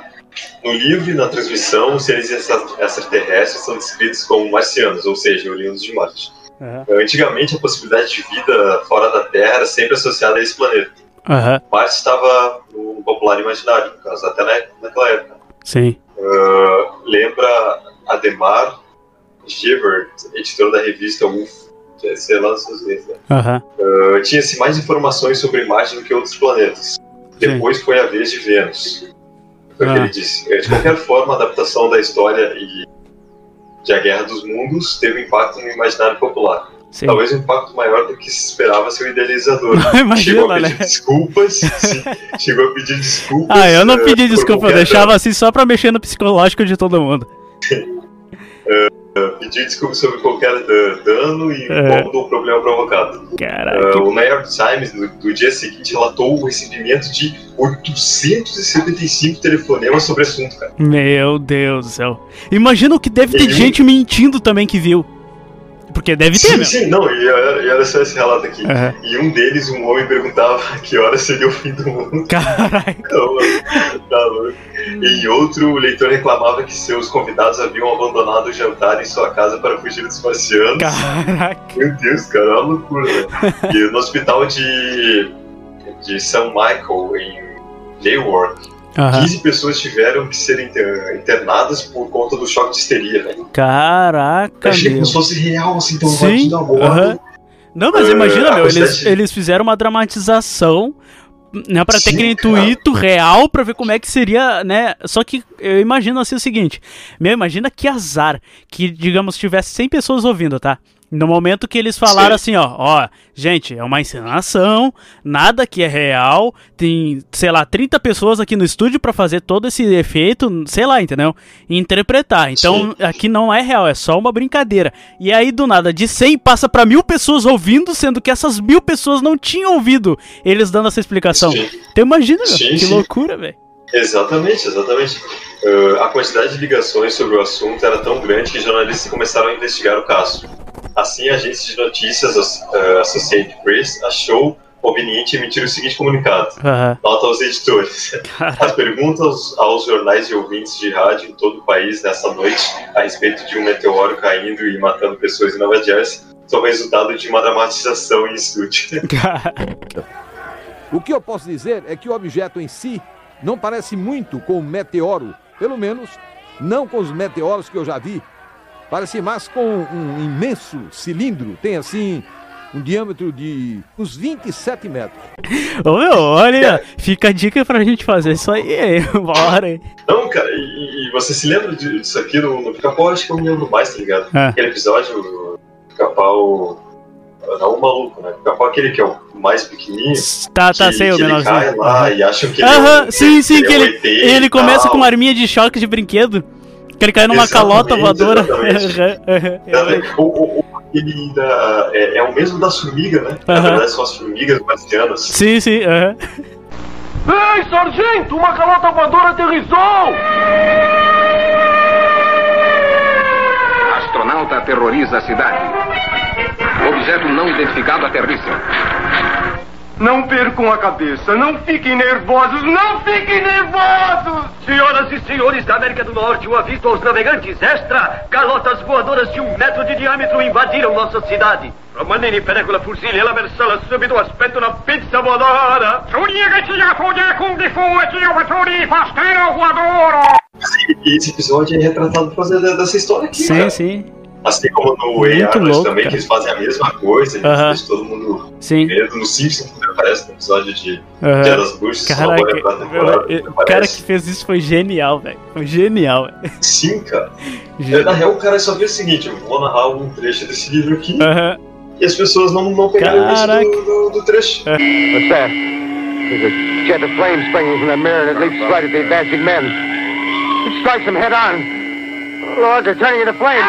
No livro e na transmissão, os seres extra- extraterrestres são descritos como marcianos, ou seja, oriundos de Marte. Aham. Antigamente, a possibilidade de vida fora da Terra era sempre associada a esse planeta. Aham, Marte estava no popular imaginário, no caso, até na, naquela época. Sim. Ah, lembra Ademar Shevert, editor da revista UF, é, sei lá, né? Aham. Ah, Tinha-se mais informações sobre Marte do que outros planetas. Depois foi a vez de Vênus. Foi o que Ah. ele disse. Eh, De qualquer forma, a adaptação da história e de A Guerra dos Mundos teve um impacto no imaginário popular. Sim. Talvez um impacto maior do que se esperava seu idealizador. Imagina, chegou a pedir né? desculpas. sim, chegou a pedir desculpas. Ah, eu não eh, pedi por desculpa, eu deixava assim só pra mexer no psicológico de todo mundo. Pedir desculpas sobre qualquer dano e É. incômodo ou problema provocado. Caraca. O New York Times, no, do dia seguinte, relatou o recebimento de 875 telefonemas sobre o assunto, cara. Meu Deus do céu. Imagina o que deve ter E- gente mentindo também que viu. Porque deve ter, Sim, meu. sim, não, e olha, e olha só esse relato aqui. Aham. E um deles, um homem, perguntava que hora seria o fim do mundo. Caralho. Então, tá louco. E outro, o leitor reclamava que seus convidados haviam abandonado o jantar em sua casa para fugir dos marcianos. Caraca. Meu Deus, cara, é uma loucura, velho. E no hospital de, de São Michael, em Newark, Aham. 15 pessoas tiveram que ser inter- internadas por conta do choque de histeria, velho. Caraca, Achei meu. como se fosse real, assim, então Sim, invadindo a borda. aham. Não, mas É, imagina, meu, eles, quantidade- eles fizeram uma dramatização, né, pra ter aquele intuito real pra ver como é que seria, né? Só que eu imagino assim o seguinte, meu, imagina que azar que, digamos, tivesse 100 pessoas ouvindo, tá? No momento que eles falaram assim, ó, ó, gente, é uma encenação, nada que é real, tem, sei lá, 30 pessoas aqui no estúdio pra fazer todo esse efeito, sei lá, entendeu? E interpretar. Então, aqui não é real, é só uma brincadeira. E aí, do nada, de 100 passa pra mil pessoas ouvindo, sendo que essas mil pessoas não tinham ouvido eles dando essa explicação. Sim. Então imagina, Sim, que sim. loucura, velho. Exatamente, exatamente. Uh, a quantidade de ligações sobre o assunto era tão grande que jornalistas começaram a investigar o caso. Assim, a agência de notícias uh, Associated Press achou conveniente emitir o seguinte comunicado. Aham. Nota aos editores. As perguntas aos jornais e ouvintes de rádio em todo o país nessa noite a respeito de um meteoro caindo e matando pessoas em Nova Jersey são resultado de uma dramatização em estúdio. O que eu posso dizer é que o objeto em si não parece muito com um meteoro, pelo menos não com os meteoros que eu já vi. Parece mais com um imenso cilindro, tem assim um diâmetro de uns 27 metros. Ô meu, olha, fica a dica pra gente fazer isso aí, bora. hein? Não, cara, e, e você se lembra disso aqui no, no Pica-Pau? Acho que eu me lembro mais, tá ligado? É. Aquele episódio, o Pica-Pau. Não o maluco, né? Pica-Pau é aquele que é o mais pequenininho. Tá, tá, que, sei, o que ele menorzinho. cai lá e acham que ele é Aham, um- sim, sim, que é um ele, e ele começa tal. com uma arminha de choque de brinquedo. Que ele cai numa Exatamente, calota voadora. O, o, o- aquele da, é, é o mesmo das formigas, né? Na verdade, são as formigas marcianas. Sim, sim, aham. Ei, sargento! Uma calota voadora aterrissou! Astronauta aterroriza a cidade. Objeto não identificado aterrissa. Não percam a cabeça, não fiquem nervosos, não fiquem nervosos! Senhoras e senhores da América do Norte, um aviso aos navegantes extra! Calotas voadoras de um metro de diâmetro invadiram nossa cidade. Romanini Penecola Fusilli, ela versala subito aspetto una pizza voadora! E esse episódio é retratado por causa de- dessa história aqui, Sim, cara. sim. Assim como no Way Arnold também, cara. que eles fazem a mesma coisa, eles deixam todo mundo Sim. medo. No Simpsons também aparece no episódio de Aham. Dia das Bruxas, só Caraca, o cara que fez isso foi genial, velho. Foi genial, velho. Sim, cara. Na real, o cara só viu o seguinte, eu vou narrar um trecho desse livro aqui, Aham. e as pessoas não, não pegaram isso do, do, do trecho. What's that? There's a jet of flame springing from the mirror and it leaps right at the advancing men. It strikes them head on. Lord, they're turning into flames.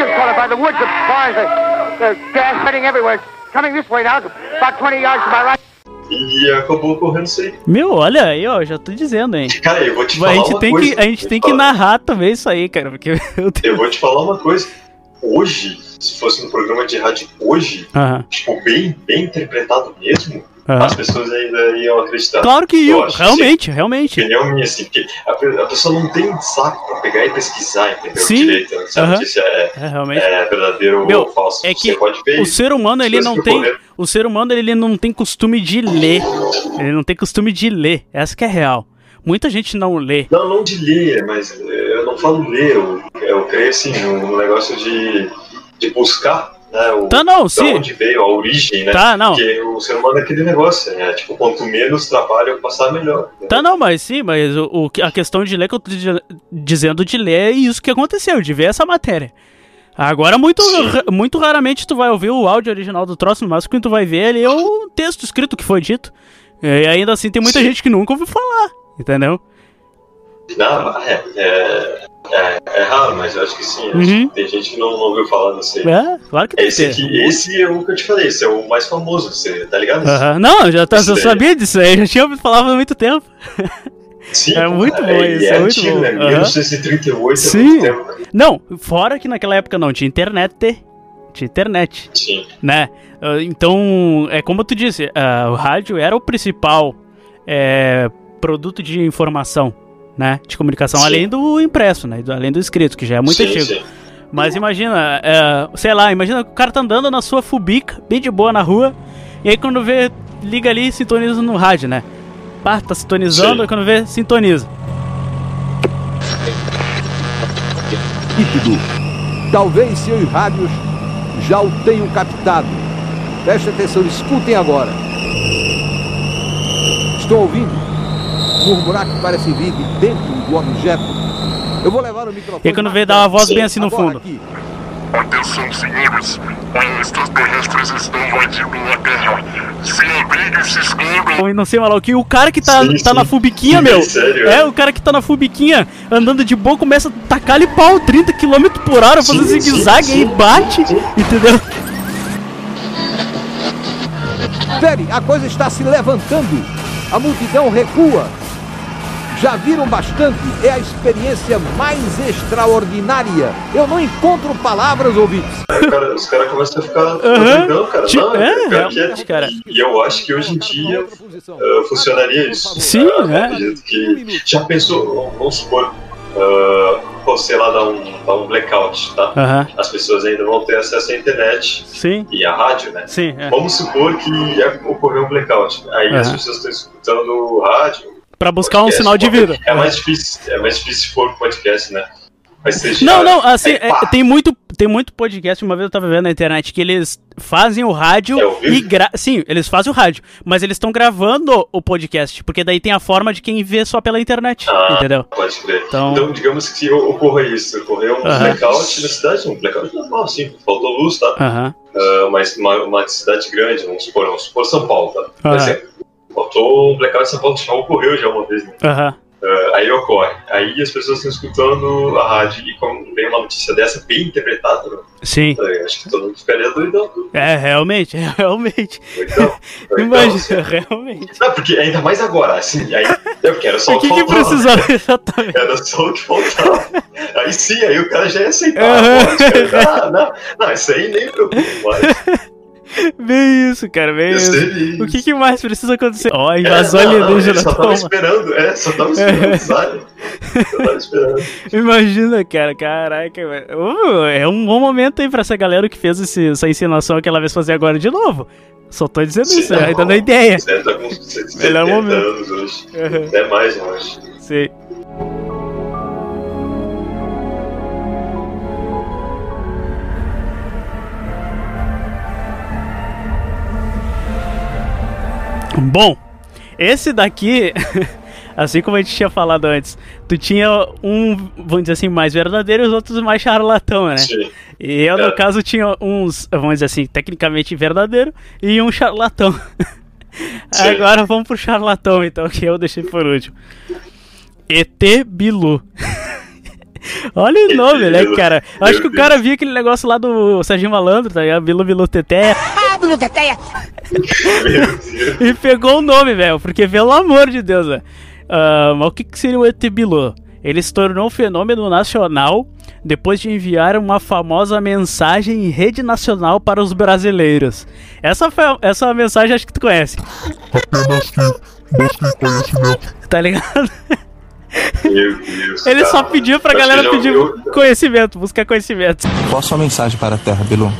Up by the woods, the barns, the, the gas spreading everywhere. Coming this way now, about 20 yards to my right. E acabou ocorrendo isso aí. Meu, olha aí, ó, já tô dizendo, hein. Cara, eu vou te a falar gente uma tem coisa. que A gente tem te que falar. narrar também isso aí, cara, porque eu tenho... Eu vou te falar uma coisa. Hoje, se fosse no programa de rádio hoje, Aham. tipo, bem, bem interpretado mesmo, Aham. as pessoas ainda iam acreditar. Claro que acho, realmente, realmente. Opinião minha, assim, porque a, a pessoa não tem saco pra pegar e pesquisar, entendeu? Sim. Direito, né? se a Aham. notícia é, É, realmente. é verdadeiro Meu, ou falso. é Você que pode ver o ser humano ele não tem o ser humano ele não tem costume de ler ele não tem costume de ler essa que é real muita gente não lê Não, não de ler, mas eh, eu não falo ler, eu, eu creio assim, no negócio de, de buscar, né? O, Tá, não, sim. onde veio a origem, né? Tá, não. Porque o ser humano é aquele negócio, né? Tipo, quanto menos trabalho eu passar, melhor. tá não mas sim mas o, o a questão de ler que eu tô di- dizendo de ler é isso que aconteceu de ver essa matéria Agora, muito, muito raramente tu vai ouvir o áudio original do troço, no máximo que tu vai ver ali é o texto escrito que foi dito. E ainda assim tem muita gente que nunca ouviu falar, entendeu? Não, é, é, é, é raro, mas eu acho que sim. Uhum. que Tem gente que não, não ouviu falar, não sei. É, claro que tem Esse, aqui, esse é o que eu te falei, esse é o mais famoso, você tá ligado? Aham. Não, eu já, tá, eu sabia disso aí, já tinha ouvido falar há muito tempo. Sim, é muito bom é, isso, é é muito antigo, bom. né? Aham. 1938 é Sim. muito tempo. Não, fora que naquela época não tinha internet. Tinha internet. Sim. Né? Ah, Então, é como tu disse, ah, o rádio era o principal é, produto de informação, né? De comunicação, Sim. além do impresso, né? Além do escrito, que já é muito Sim, antigo. sim. Mas imagina, é, sei lá, imagina que o cara tá andando na sua fubica, bem de boa na rua, e aí quando vê, liga ali e sintoniza no rádio, né? Pá, tá sintonizando, aí quando vê, sintoniza. Líquido. Talvez seus rádios já o tenham captado. Preste atenção, escutem agora. Estou ouvindo murmurar que parece vir de dentro do objeto. Eu vou levar o microfone. E quando vê, dá uma voz bem assim no fundo. aqui. Atenção, senhores. Os extraterrestres estão invadindo a Terra. Se abriguem, se escondam. Não sei mal o que, o cara que tá, Sim, tá sim. na fubiquinha, meu. sério, é, é. o cara que tá na fubiquinha, andando de boa, começa a tacar-lhe pau, 30 km por hora, fazendo zigue-zague, aí sim, bate, entendeu? Pere, a coisa está se levantando. A multidão recua. Já viram bastante? É a experiência mais extraordinária. Eu não encontro palavras, ouvintes. Cara- os caras começam a ficar doidão, cara. Tipo, Não, é, cara, que realmente, cara. E eu acho que hoje em dia uh, funcionaria isso. Sim, Ah, é. Que já pensou, vamos supor, uh, pô, sei lá, dá um, dá um blackout, tá? Aham. As pessoas ainda vão ter acesso à internet Sim. e à rádio, né? Sim, é. Vamos supor que ocorreu um blackout. Aí as Aham. pessoas estão escutando o rádio. Pra buscar um podcast, sinal de vida. É mais difícil, é mais difícil se for podcast, né? Não, não, assim, é, tem muito tem muito podcast, uma vez eu tava vendo na internet, que eles fazem o rádio É e gra... Sim, eles fazem o rádio, mas eles estão gravando o podcast, porque daí tem a forma de quem vê só pela internet, Ah, entendeu? Pode crer. Então- Então, digamos que ocorra isso, ocorreu um Aham. blackout na cidade, um blackout normal, sim, faltou luz, tá? Aham. Ah, mas uma, uma cidade grande, vamos supor, vamos supor São Paulo, tá? Por exemplo, faltou um blackout em São Paulo, já ocorreu já uma vez, né? Aham. Ah, aí ocorre. Aí as pessoas estão escutando a rádio e quando vem uma notícia dessa bem interpretada, né? Sim. Eu acho que todo mundo ficaria doidão. É, realmente, realmente. Doidão. Imagina, realmente. Não, porque ainda mais agora, assim, aí eu quero só O que que faltava. precisava exatamente? Era só o que faltava. Aí sim, aí o cara já ia aceitar. Pode, cara. Não, não, não, isso aí nem preocupa mais. Bem isso, cara, bem Eu isso. O que, que mais precisa acontecer? Ó, É, invasão não, não, alienígena, só tava esperando, é, só tava esperando, sabe? Só tava esperando. Imagina, cara, caraca. Uh, é um bom momento aí pra essa galera que fez esse- essa encenação aquela vez fazer agora de novo. Só tô dizendo isso, aí dando a ideia. Você tá com 70 Melhor momento. anos hoje. Uhum. Até mais, eu acho. Sim. Bom, esse daqui, assim como a gente tinha falado antes, tu tinha um, vamos dizer assim, mais verdadeiro e os outros mais charlatão, né? Sim. E eu, no É. caso, tinha uns, vamos dizer assim, tecnicamente verdadeiro e um charlatão. Sim. Agora vamos pro charlatão, então, que eu deixei por último. ET Bilu. Olha o nome, né, cara? Eu acho que o cara viu aquele negócio lá do Serginho Malandro, tá ligado? Bilu Bilu Teté. Bilu Teteia! e pegou o nome, velho, porque pelo amor de Deus, velho. Ah, mas o que, que seria o ET Bilu? Ele se tornou um fenômeno nacional depois de enviar uma famosa mensagem em rede nacional para os brasileiros. Essa, foi, essa mensagem acho que tu conhece. Apenas que busquem conhecimento. Tá ligado? Meu Deus. Ele cara. só pediu pra Acho galera pedir conhecimento, buscar conhecimento. Qual a sua mensagem para a Terra, Bilu?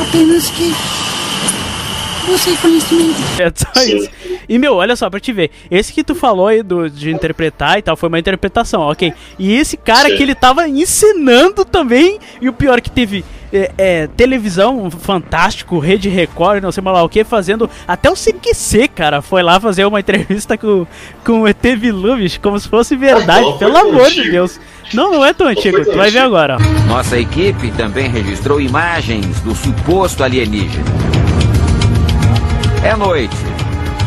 Apenas que você conhecimento. É só isso. E, meu, olha só, pra te ver. Esse que tu falou aí do, de interpretar e tal, foi uma interpretação, ok. E esse cara que ele tava ensinando também, e o pior que teve é, é, televisão, fantástico, Rede Record, não sei mais lá o que, fazendo. Até o CQC, cara, foi lá fazer uma entrevista com, com o ET Bilu, bicho, como se fosse verdade, pelo amor de. Deus. Não, não é tão antigo, tu vai ver agora. Nossa equipe também registrou imagens do suposto alienígena. É noite.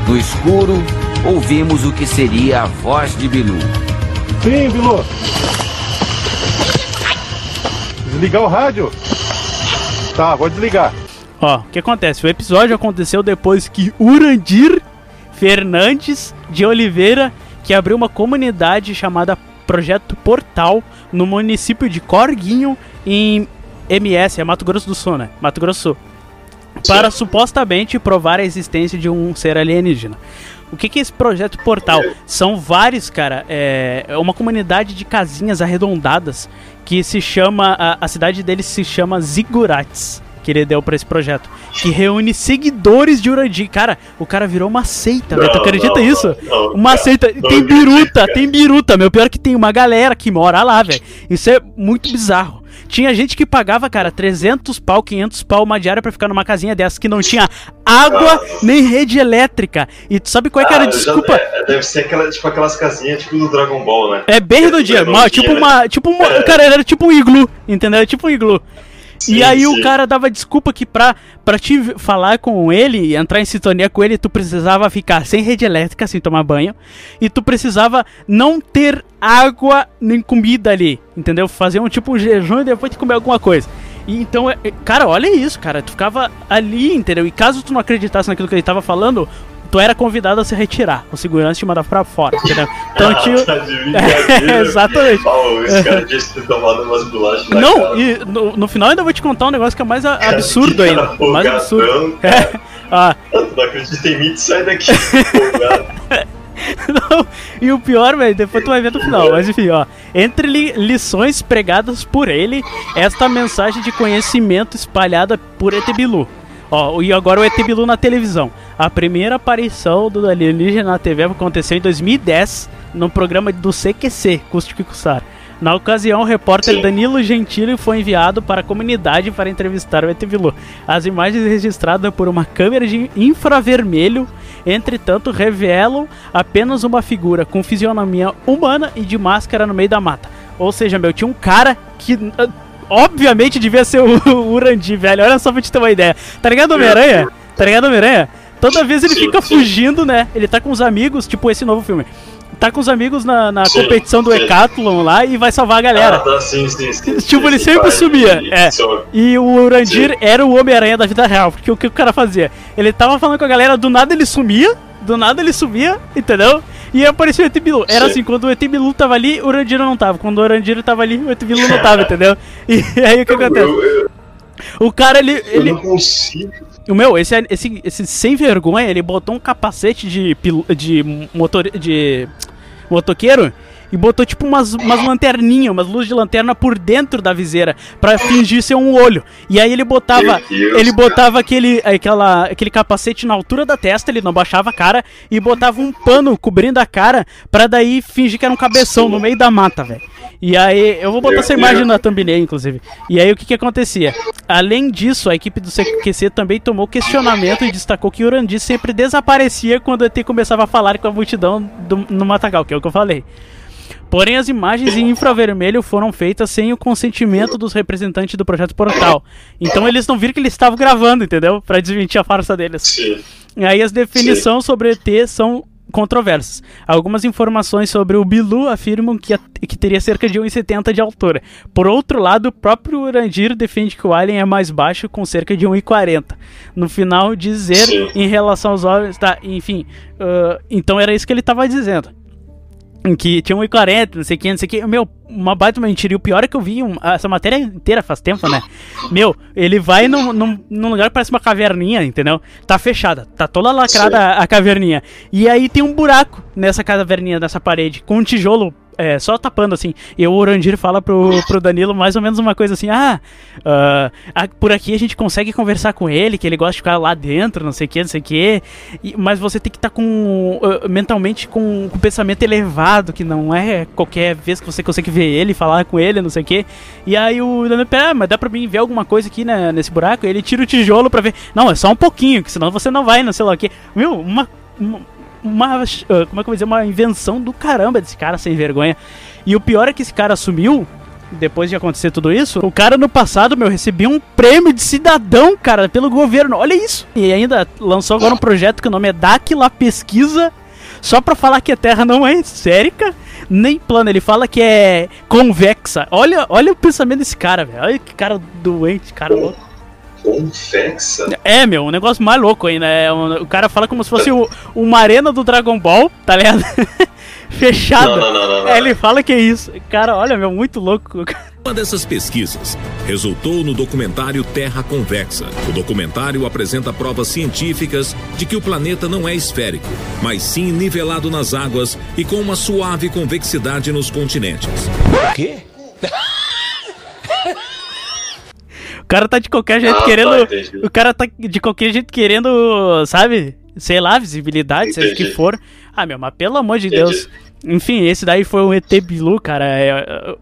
No escuro, ouvimos o que seria a voz de Bilu. Sim, Bilu. Desligar o rádio? Tá, vou desligar. Ó, o que acontece? O episódio aconteceu depois que Urandir Fernandes de Oliveira, que abriu uma comunidade chamada projeto Portal no município de Corguinho, em MS, é Mato Grosso do Sul, né? Mato Grosso. Para supostamente provar a existência de um ser alienígena. O que, que é esse projeto Portal? São vários, cara. É é uma comunidade de casinhas arredondadas que se chama. A, a cidade deles se chama Zigurates. Que ele deu pra esse projeto. Que reúne seguidores de Urandir. Cara, o cara virou uma seita, velho. Tu acredita não, isso? não, uma cara, seita. Tem biruta, tem biruta, meu. Pior que tem uma galera que mora lá, velho. Isso é muito bizarro. Tinha gente que pagava, cara, 300 pau, 500 pau uma diária pra ficar numa casinha dessas que não tinha água nem rede elétrica. E tu sabe qual é que era a Ah, já- desculpa? é, deve ser aquela, tipo aquelas casinhas tipo do Dragon Ball, né? É bem redondinha, mas tipo né? uma. Tipo uma. Cara, era tipo um iglu, entendeu? Era tipo um iglu. E aí sim. o cara dava desculpa que pra, pra te falar com ele, entrar em sintonia com ele, tu precisava ficar sem rede elétrica, sem tomar banho. E tu precisava não ter água nem comida ali, entendeu? Fazer um tipo um jejum e depois te comer alguma coisa. E então, é- é- cara, olha isso, cara. Tu ficava ali, entendeu? E caso tu não acreditasse naquilo que ele tava falando, tu era convidado a se retirar. O segurança te mandava pra fora, entendeu? Então tinha. Tá de. É, exatamente. Esse cara tinha tomado umas bolachas Não, e no, no final ainda vou te contar um negócio que é mais a- Cara, absurdo ainda. cara Mais absurdo. folgadão, É. Ah, Tu não acredita em mim, tu sai daqui. não, e o pior, velho, depois tu vai ver no final. Mas enfim, ó. Entre li- lições pregadas por ele, esta mensagem de conhecimento espalhada por ET Bilu. Ó, e agora o ET Bilu na televisão. A primeira aparição do alienígena na TV aconteceu em 2010 no programa do CQC, Custe que Custar. Na ocasião, o repórter Danilo Gentili foi enviado para a comunidade para entrevistar o ET Bilu. As imagens registradas por uma câmera de infravermelho, entretanto, revelam apenas uma figura com fisionomia humana e de máscara no meio da mata. Ou seja, meu, tinha um cara que obviamente devia ser o, o Urandi, velho. Olha só pra te ter uma ideia. Tá ligado o Homem-Aranha? Tá ligado Homem-Aranha? Toda vez ele Sim, fica sim. fugindo, né? Ele tá com os amigos, tipo esse novo filme. Tá com os amigos na, na Sim, competição do sim. Hecathlon lá e vai salvar a galera. Ah, tá, sim, sim, sim, Tipo, ele sempre vai, sumia. e- É. E o Urandir era o Homem-Aranha da vida real. Porque o que o cara fazia? Ele tava falando com a galera, do nada ele sumia, do nada ele sumia, entendeu? E apareceu o ET Bilu. Era Sim. assim, quando o ET Bilu tava ali, o Urandir não tava. Quando o Urandir tava ali, o ET Bilu não tava, entendeu? E aí o que acontece? Eu, eu, O cara, ele. eu ele não consigo. o meu, esse, esse, esse sem vergonha, ele botou um capacete de, de motor. de. motoqueiro e botou tipo umas, umas lanterninhas, umas luzes de lanterna por dentro da viseira pra fingir ser um olho. E aí ele botava. Deus, ele botava aquele, aquela, aquele capacete na altura da testa, ele não baixava a cara, e botava um pano cobrindo a cara pra daí fingir que era um cabeção no meio da mata, velho. E aí, eu vou botar Meu essa imagem Deus. na thumbnail, inclusive. E aí, o que que acontecia? Além disso, a equipe do CQC também tomou questionamento e destacou que Urandi sempre desaparecia quando o ET começava a falar com a multidão do- no Matagal, que é o que eu falei. Porém, as imagens em infravermelho foram feitas sem o consentimento dos representantes do projeto Portal. Então eles não viram que eles estavam gravando, entendeu? Pra desmentir a farsa deles. Sim. E aí as definições sobre ET são controversas. Algumas informações sobre o Bilu afirmam que, a- que teria cerca de 1,70 de altura. Por outro lado, o próprio Urandir defende que o alien é mais baixo, com cerca de 1,40. No final, dizer Sim. em relação aos olhos, tá, enfim, ah, então era isso que ele estava dizendo. Que tinha 1,40, não sei o que, não sei o que. Meu, uma baita mentira. E o pior é que eu vi um- essa matéria inteira faz tempo, né? Meu, ele vai num, num, num lugar que parece uma caverninha, entendeu? Tá fechada, tá toda lacrada a, a caverninha. E aí tem um buraco nessa caverninha, nessa parede, com um tijolo é, só tapando assim. E o Urandir fala pro, pro Danilo mais ou menos uma coisa assim: ah, ah, ah, por aqui a gente consegue conversar com ele, que ele gosta de ficar lá dentro, não sei o que, não sei o que. Mas você tem que estar com. ah, mentalmente com, com pensamento elevado, que não é qualquer vez que você consegue ver ele, falar com ele, não sei o que. E aí o Danilo, ah, mas dá pra mim ver alguma coisa aqui né, nesse buraco? E ele tira o tijolo pra ver. Não, é só um pouquinho, que senão você não vai, não sei lá o que. Meu, uma uma, ah, como é que eu vou dizer, uma invenção do caramba desse cara sem vergonha. E o pior é que esse cara assumiu, depois de acontecer tudo isso, o cara no passado, meu, recebia um prêmio de cidadão, cara, pelo governo. Olha isso. E ainda lançou agora um projeto que o nome é Dáquila Pesquisa, só pra falar que a Terra não é esférica, nem plana. Ele fala que é convexa. Olha, olha o pensamento desse cara, velho. Olha que cara doente, cara louco. Convexa? É, meu, um negócio mais louco ainda. É um- o cara fala como se fosse o, uma arena do Dragon Ball, tá ligado? fechada. Não, não, não, não, não. Aí ele fala que é isso. Cara, olha, meu, muito louco. Uma dessas pesquisas resultou no documentário Terra Convexa. O documentário apresenta provas científicas de que o planeta não é esférico, mas sim nivelado nas águas e com uma suave convexidade nos continentes. O quê? O cara tá de qualquer jeito Ah, tá, querendo. entendi. o cara tá de qualquer jeito querendo, sabe? Sei lá, visibilidade, seja o que Entendi. for. Ah, meu, mas pelo amor de Entendi. Deus. Enfim, esse daí foi um ET Bilu, cara. É, é,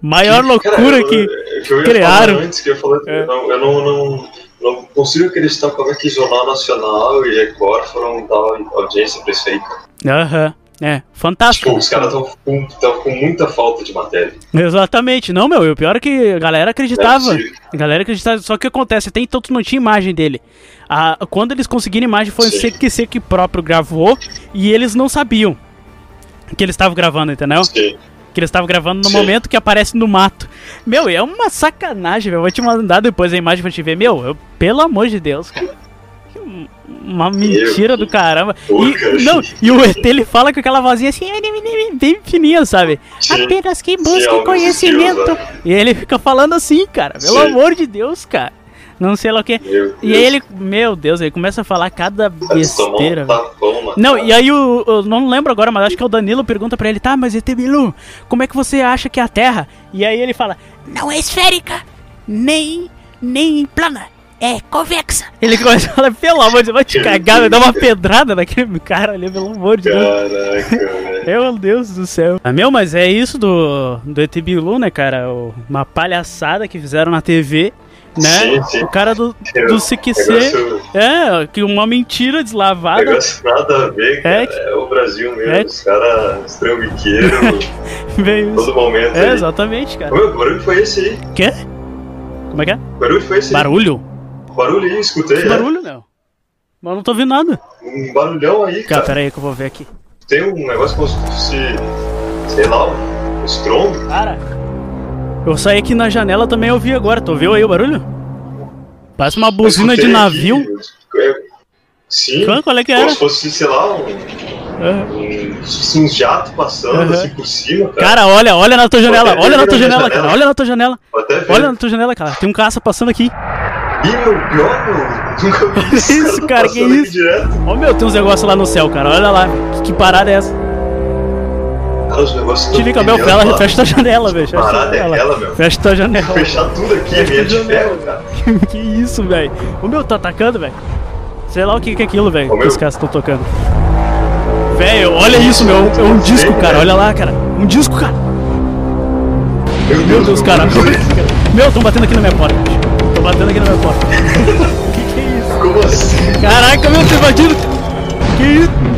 maior loucura Cara, que eu- que eu ia criaram. antes que eu falei, É. eu, não, eu não, não, não consigo acreditar como é que Jornal Nacional e Record foram dar audiência pra isso aí, cara. Aham. É, fantástico. Tipo, os caras estão com, com muita falta de matéria. Exatamente. Não, meu, e o pior é que a galera acreditava. É a galera acreditava. Só que acontece, até então tu não tinha imagem dele. Ah, quando eles conseguiram imagem, foi o. CQC que próprio gravou e eles não sabiam que eles estavam gravando, entendeu? Sim. Que eles estavam gravando no Sim. momento que aparece no mato. Meu, é uma sacanagem, meu. Eu vou te mandar depois a imagem pra te ver. Meu, eu- pelo amor de Deus, cara. Um- Uma mentira do caramba. E, não, e o ET ele fala com aquela vozinha assim, bem fininha, sabe? Apenas quem busca alguns conhecimento. né? E ele fica falando assim, cara. Pelo amor de Deus, cara. Não sei lá o que. E aí ele, meu Deus, ele começa a falar cada besteira. um Não, e aí o. Eu não lembro agora, mas acho que é o Danilo pergunta pra ele, tá, mas ET Bilu, como é que você acha que é a Terra? E aí ele fala, Não é esférica, nem, nem plana. É convexa. ele começa a falar, pelo amor de Deus, vai te cagar, vai dar uma pedrada naquele cara ali, pelo amor de Deus. Caraca, velho. Meu Deus do céu. Ah, meu, mas é isso do, do ET Bilu, né, cara? O- uma palhaçada que fizeram na TV, né? Sim, sim. O cara do, do CQC. Negócio- É, que uma mentira deslavada. Negócio nada a ver, cara. É, o Brasil mesmo. É. Os caras trambiqueiros, todo momento. É, aí. exatamente, cara. Meu, que barulho foi esse aí? Quê? Como é que é? Que barulho foi esse aí? Barulho? Barulho aí, escutei. Que é. barulho, não? Mas eu não tô ouvindo nada. Um barulhão aí, Cara, cara. pera aí que eu vou ver aqui. Tem um negócio como se fosse, sei lá, um estrondo. Cara, eu saí aqui na janela também eu ouvi agora. Tu ouviu aí o barulho? Parece uma buzina de navio. aqui, é, Sim. Qual- qual é que Como era? se fosse, sei lá, um, Aham. um, um jato passando Aham. assim por cima, cara. Cara, olha, olha na tua janela, até olha na tua janela, janela. cara, olha na tua janela. Olha na tua janela, cara. Tem um caça passando aqui. Ih, meu, pior, meu. Nunca vi Que isso, isso, cara, que isso? Ó, meu, tem uns negócios lá no céu, cara. Olha lá. Que, que parada é essa? Os negócios Te liga, meu, lá. fecha tua janela, velho. Fecha Parada é janela. aquela, meu. Fecha tua janela. Fechar tudo aqui, é meia de ferro, cara. que isso, velho? O meu tá atacando, velho. Sei lá o que, que é aquilo, velho, que meu. os caras estão tocando. Velho, olha isso, meu. É um disco, Sei, cara. Olha lá, cara. Um disco, cara. Meu Meu Deus, cara. meu. Meu, tão batendo aqui na minha porta, batendo aqui na minha porta. que que é isso? Como assim? Caraca, meu, tô invadindo. Que isso?